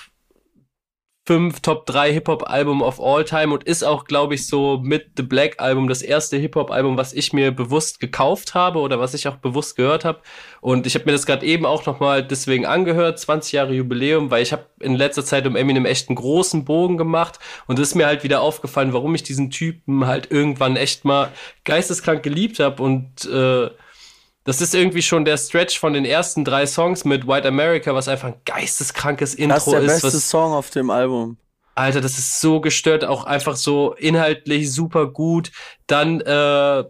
5, Top 3 Hip-Hop-Album of all time und ist auch, glaube ich, so mit The Black Album das erste Hip-Hop-Album, was ich mir bewusst gekauft habe oder was ich auch bewusst gehört habe. Und ich habe mir das gerade eben auch nochmal deswegen angehört, 20 Jahre Jubiläum, weil ich habe in letzter Zeit um Eminem echt einen großen Bogen gemacht und es ist mir halt wieder aufgefallen, warum ich diesen Typen halt irgendwann echt mal geisteskrank geliebt habe und äh, das ist irgendwie schon der Stretch von den ersten drei Songs mit White America, was einfach ein geisteskrankes Intro Das ist der ist. beste Song auf dem Album. Alter, das ist so gestört, auch einfach so inhaltlich super gut. Dann, äh,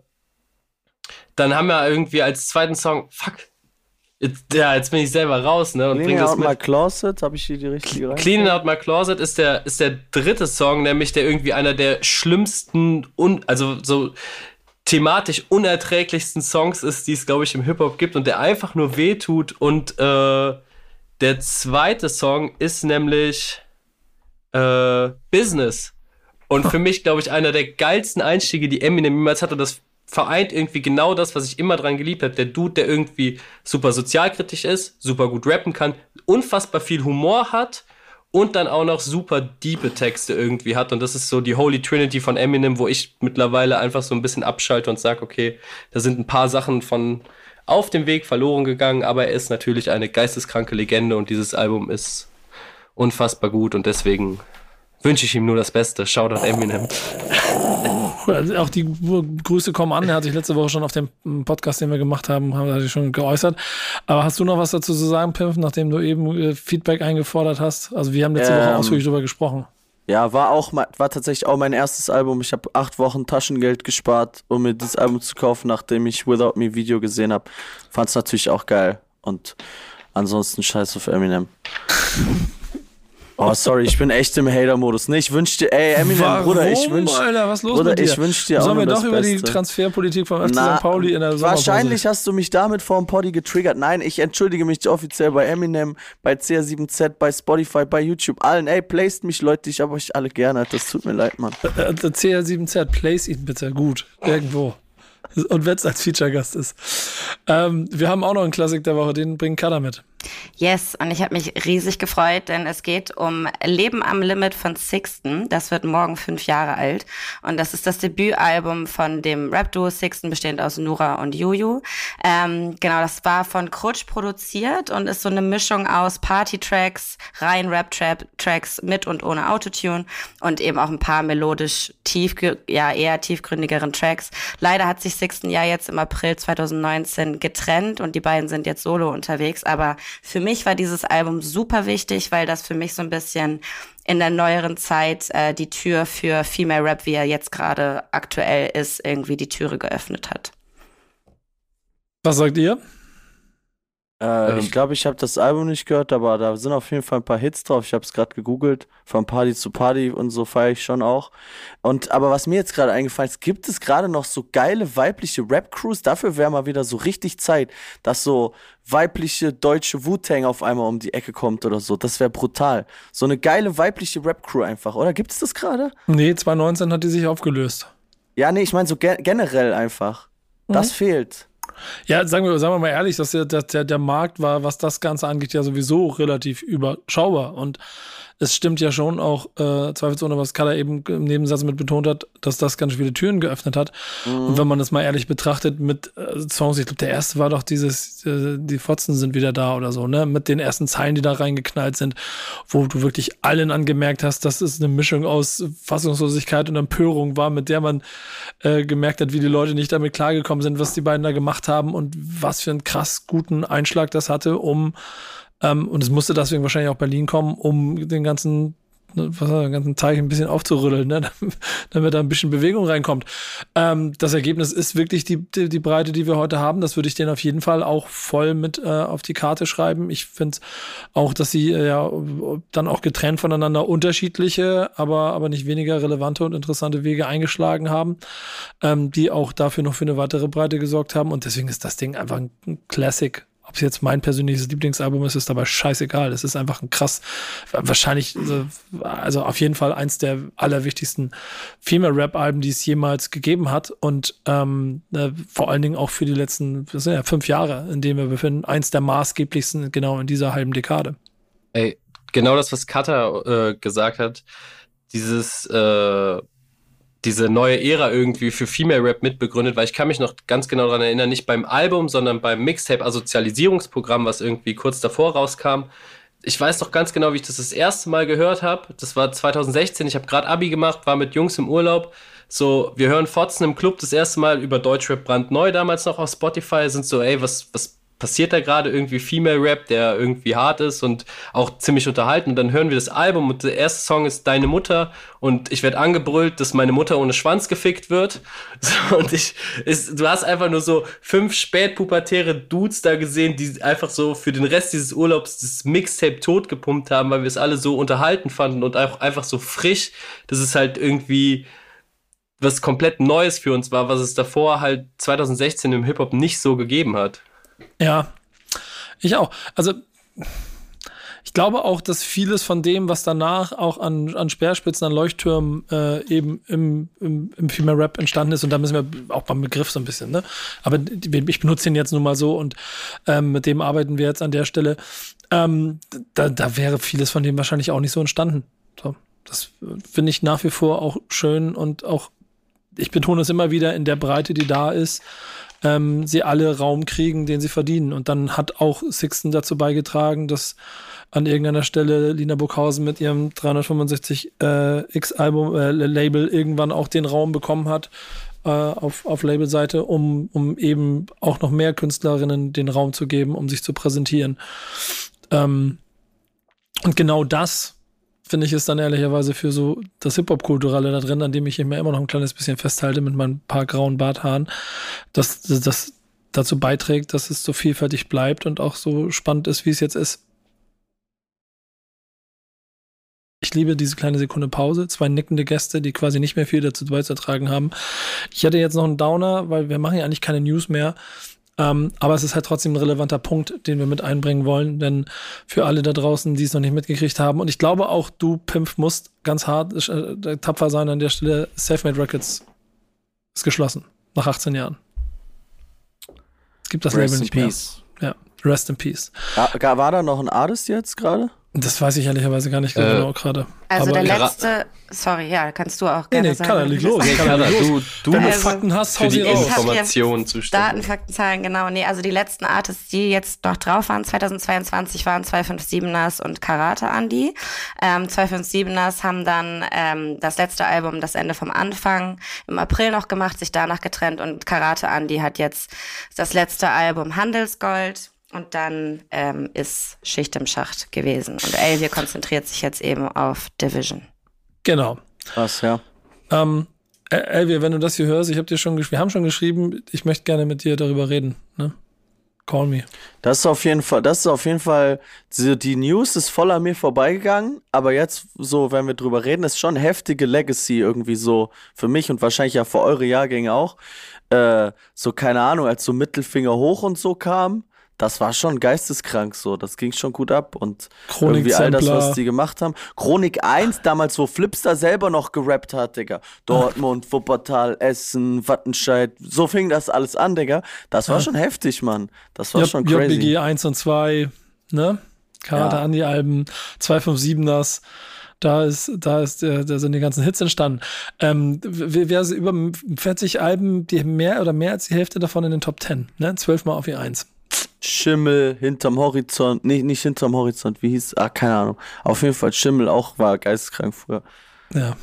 dann haben wir irgendwie als zweiten Song, fuck, jetzt, ja, jetzt bin ich selber raus, ne, und Cleaning das Out mit. My Closet, habe ich hier die richtige rein? Cleaning Out My Closet ist der, ist der dritte Song, nämlich der irgendwie einer der schlimmsten, un, also so thematisch unerträglichsten Songs ist, die es, glaube ich, im Hip-Hop gibt und der einfach nur wehtut. Und äh, der zweite Song ist nämlich äh, Business. Und für mich, glaube ich, einer der geilsten Einstiege, die Eminem jemals hatte. Das vereint irgendwie genau das, was ich immer dran geliebt habe. Der Dude, der irgendwie super sozialkritisch ist, super gut rappen kann, unfassbar viel Humor hat und dann auch noch super diepe Texte irgendwie hat. Und das ist so die Holy Trinity von Eminem, wo ich mittlerweile einfach so ein bisschen abschalte und sage, okay, da sind ein paar Sachen von auf dem Weg verloren gegangen, aber er ist natürlich eine geisteskranke Legende und dieses Album ist unfassbar gut und deswegen wünsche ich ihm nur das Beste. Shoutout Eminem. Also auch die Grüße kommen an. Er hat sich letzte Woche schon auf dem Podcast, den wir gemacht haben, hat er sich schon geäußert. Aber hast du noch was dazu zu sagen, Pimp, nachdem du eben äh, Feedback eingefordert hast? Also wir haben letzte Woche Ähm, ausführlich drüber gesprochen. Ja, war auch war tatsächlich auch mein erstes Album. Ich habe acht Wochen Taschengeld gespart, um mir dieses Album zu kaufen, nachdem ich Without Me Video gesehen habe. Fand's natürlich auch geil. Und ansonsten scheiß auf Eminem. Oh, sorry, ich bin echt im Hater-Modus. Nee, ich wünsch dir, ey, Eminem, Warum, Bruder, ich wünsch, Alter, was los Bruder, mit dir? ich wünsch dir auch Sollen wir doch über die Beste. Transferpolitik vom FC Na, St. Pauli in der Wahrscheinlich hast du mich damit vor dem Poddy getriggert. Nein, ich entschuldige mich offiziell bei Eminem, bei CR7Z, bei Spotify, bei YouTube, allen. Ey, placed mich, Leute, ich hab euch alle gerne. Das tut mir leid, Mann. Äh, Der CR7Z, place ihn bitte gut. Irgendwo. Und wenn es als Feature-Gast ist. Ähm, wir haben auch noch einen Klassik der Woche, den bringt Kader mit. Yes, und ich habe mich riesig gefreut, denn es geht um Leben am Limit von Sixten. Das wird morgen fünf Jahre alt. Und das ist das Debütalbum von dem Rap-Duo Sixten, bestehend aus Nura und Juju. Ähm, genau, das war von Krutsch produziert und ist so eine Mischung aus Party-Tracks, rein Rap-Tracks mit und ohne Autotune und eben auch ein paar melodisch tief, ja, eher tiefgründigeren Tracks. Leider hat sich Sixten ja jetzt im April 2019 getrennt und die beiden sind jetzt solo unterwegs, aber für mich war dieses Album super wichtig, weil das für mich so ein bisschen in der neueren Zeit äh, die Tür für Female Rap, wie er jetzt gerade aktuell ist, irgendwie die Türe geöffnet hat. Was sagt ihr? Äh, Ähm. ich glaube, ich habe das Album nicht gehört, aber da sind auf jeden Fall ein paar Hits drauf. Ich habe es gerade gegoogelt. Von Party zu Party und so feiere ich schon auch. Und aber was mir jetzt gerade eingefallen ist, gibt es gerade noch so geile weibliche Rap-Crews? Dafür wäre mal wieder so richtig Zeit, dass so weibliche deutsche Wu-Tang auf einmal um die Ecke kommt oder so. Das wäre brutal. So eine geile weibliche Rap-Crew einfach, oder? Gibt es das gerade? Nee, 2019 hat die sich aufgelöst. Ja, nee, ich meine so ge generell einfach. Das Mhm. fehlt. Ja, sagen wir, sagen wir mal ehrlich, dass der, der, der Markt war, was das Ganze angeht, ja sowieso relativ überschaubar. Und es stimmt ja schon auch äh, zweifelsohne, was Kader eben im Nebensatz mit betont hat, dass das ganz viele Türen geöffnet hat. Und wenn man das mal ehrlich betrachtet mit äh, Songs, ich glaube, der erste war doch dieses, äh, die Fotzen sind wieder da oder so, ne? Mit den ersten Zeilen, die da reingeknallt sind, wo du wirklich allen angemerkt hast, dass es eine Mischung aus Fassungslosigkeit und Empörung war, mit der man äh, gemerkt hat, wie die Leute nicht damit klargekommen sind, was die beiden da gemacht haben und was für einen krass guten Einschlag das hatte, um ähm, und es musste deswegen wahrscheinlich auch Berlin kommen, um den ganzen ne, was den ganzen Teich ein bisschen aufzurütteln, ne? damit da ein bisschen Bewegung reinkommt. Ähm, das Ergebnis ist wirklich die, die, die Breite, die wir heute haben. Das würde ich denen auf jeden Fall auch voll mit äh, auf die Karte schreiben. Ich finde auch, dass sie äh, ja dann auch getrennt voneinander unterschiedliche, aber, aber nicht weniger relevante und interessante Wege eingeschlagen haben, ähm, die auch dafür noch für eine weitere Breite gesorgt haben. Und deswegen ist das Ding einfach ein Classic ob es jetzt mein persönliches Lieblingsalbum ist, ist dabei scheißegal. Es ist einfach ein krass, wahrscheinlich, also auf jeden Fall eins der allerwichtigsten Female-Rap-Alben, die es jemals gegeben hat. Und ähm, äh, vor allen Dingen auch für die letzten das sind ja fünf Jahre, in denen wir befinden, eins der maßgeblichsten genau in dieser halben Dekade. Ey, genau das, was Katha äh, gesagt hat, dieses äh, diese neue Ära irgendwie für Female Rap mitbegründet, weil ich kann mich noch ganz genau daran erinnern, nicht beim Album, sondern beim Mixtape-Assozialisierungsprogramm, was irgendwie kurz davor rauskam. Ich weiß noch ganz genau, wie ich das das erste Mal gehört habe. Das war 2016. Ich habe gerade Abi gemacht, war mit Jungs im Urlaub. So, wir hören Fotzen im Club das erste Mal über Deutschrap brandneu damals noch auf Spotify. Sind so, ey, was, was passiert da gerade irgendwie Female Rap, der irgendwie hart ist und auch ziemlich unterhalten. Und dann hören wir das Album und der erste Song ist Deine Mutter und ich werde angebrüllt, dass meine Mutter ohne Schwanz gefickt wird. So, und ich, ist, du hast einfach nur so fünf spätpubertäre Dudes da gesehen, die einfach so für den Rest dieses Urlaubs das Mixtape totgepumpt haben, weil wir es alle so unterhalten fanden und auch einfach so frisch, dass es halt irgendwie was komplett Neues für uns war, was es davor halt 2016 im Hip-Hop nicht so gegeben hat. Ja, ich auch. Also ich glaube auch, dass vieles von dem, was danach auch an, an Speerspitzen, an Leuchttürmen äh, eben im, im, im Female Rap entstanden ist, und da müssen wir auch beim Begriff so ein bisschen, ne? Aber ich benutze ihn jetzt nun mal so und ähm, mit dem arbeiten wir jetzt an der Stelle. Ähm, da, da wäre vieles von dem wahrscheinlich auch nicht so entstanden. So, das finde ich nach wie vor auch schön und auch, ich betone es immer wieder in der Breite, die da ist ähm, sie alle Raum kriegen, den sie verdienen. Und dann hat auch Sixten dazu beigetragen, dass an irgendeiner Stelle Lina Burghausen mit ihrem 365 äh, äh, Label irgendwann auch den Raum bekommen hat äh, auf, auf Labelseite, um, um eben auch noch mehr Künstlerinnen den Raum zu geben, um sich zu präsentieren. Ähm, und genau das finde ich, ist dann ehrlicherweise für so das Hip-Hop-Kulturelle da drin, an dem ich mir immer noch ein kleines bisschen festhalte mit meinen paar grauen Barthaaren, dass das dazu beiträgt, dass es so vielfältig bleibt und auch so spannend ist, wie es jetzt ist. Ich liebe diese kleine Sekunde Pause. Zwei nickende Gäste, die quasi nicht mehr viel dazu beizutragen haben. Ich hatte jetzt noch einen Downer, weil wir machen ja eigentlich keine News mehr. Ähm, aber es ist halt trotzdem ein relevanter Punkt, den wir mit einbringen wollen, denn für alle da draußen, die es noch nicht mitgekriegt haben, und ich glaube auch du, Pimpf, musst ganz hart äh, tapfer sein an der Stelle. Selfmade Records ist geschlossen nach 18 Jahren. Es gibt das Rest Label in nicht mehr. Peace. Ja, Rest in Peace. War, war da noch ein Artist jetzt gerade? Das weiß ich ehrlicherweise gar nicht Äh, genau gerade. Also Aber- der Kara- letzte, sorry, ja, kannst du auch Nee, gerne nee, sagen. Kara, leg los. Nee, los. du, du Wenn du Also, Fakten hast, hau für sie raus. Informationen zuständig. Daten, Fakten, Zahlen, genau. Nee, also die letzten Artists, die jetzt noch drauf waren, 2022 waren 257ers und Karate Andy. Ähm, 257ers haben dann ähm, das letzte Album, das Ende vom Anfang, im April noch gemacht, sich danach getrennt und Karate Andy hat jetzt das letzte Album Handelsgold. Und dann ähm, ist Schicht im Schacht gewesen. Und Elvia konzentriert sich jetzt eben auf Division. Genau. Krass, ja. Ähm, El- Elvia, wenn du das hier hörst, ich habe dir schon wir haben schon geschrieben, ich möchte gerne mit dir darüber reden. Ne? Call me. Das ist auf jeden Fall, das ist auf jeden Fall, die, die News ist voll an mir vorbeigegangen, aber jetzt so, wenn wir drüber reden, ist schon heftige Legacy irgendwie so für mich und wahrscheinlich ja für eure Jahrgänge auch. Äh, so, keine Ahnung, als so Mittelfinger hoch und so kam, das war schon geisteskrank so, das ging schon gut ab und Chronik irgendwie all das, was die gemacht haben. Chronik 1, damals, wo Flipster selber noch gerappt hat, Digga. Dortmund, Wuppertal, Essen, Wattenscheid, so fing das alles an, Digga. Das war Ja. schon heftig, Mann. Das war J schon crazy. JBG 1 und 2, ne? Karate Ja. an die Alben, 257ers. Da ist, da ist, äh, da sind die ganzen Hits entstanden. Ähm, wer wer- über 40 Alben, die mehr oder mehr als die Hälfte davon in den Top 10, ne? 12 mal auf die 1. Schimmel hinterm Horizont, nee, nicht hinterm Horizont, wie hieß, ah, keine Ahnung. Auf jeden Fall Schimmel auch war geisteskrank früher. Ja.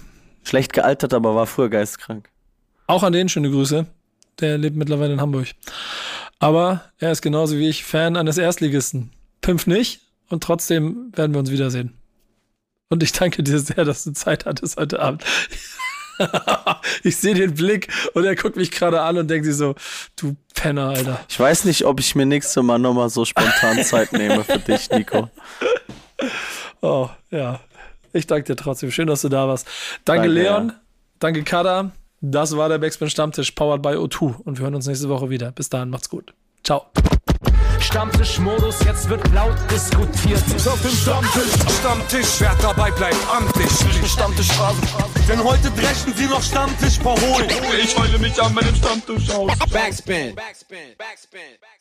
Schlecht gealtert, aber war früher geisteskrank. Auch an den schöne Grüße. Der lebt mittlerweile in Hamburg. Aber er ist genauso wie ich Fan eines Erstligisten. Pimpf nicht und trotzdem werden wir uns wiedersehen. Und ich danke dir sehr, dass du Zeit hattest heute Abend. ich sehe den Blick und er guckt mich gerade an und denkt sich so, du Penner, Alter. Ich weiß nicht, ob ich mir nächstes Mal nochmal so spontan Zeit nehme für dich, Nico. Oh, ja. Ich danke dir trotzdem. Schön, dass du da warst. Danke, Danke, Leon. Danke, Kada. Das war der Backspin Stammtisch, powered by O2. Und wir hören uns nächste Woche wieder. Bis dahin, macht's gut. Ciao. Stammtischmodus, jetzt wird laut diskutiert. Ist auf dem Stammtisch, Stammtisch, wer dabei bleibt, amtlich. Stammtisch Phase. Denn heute brechen sie noch Stammtisch verholen. Ich heule mich an meinem Stammtisch aus. Backspin. Backspin. Backspin. Backspin.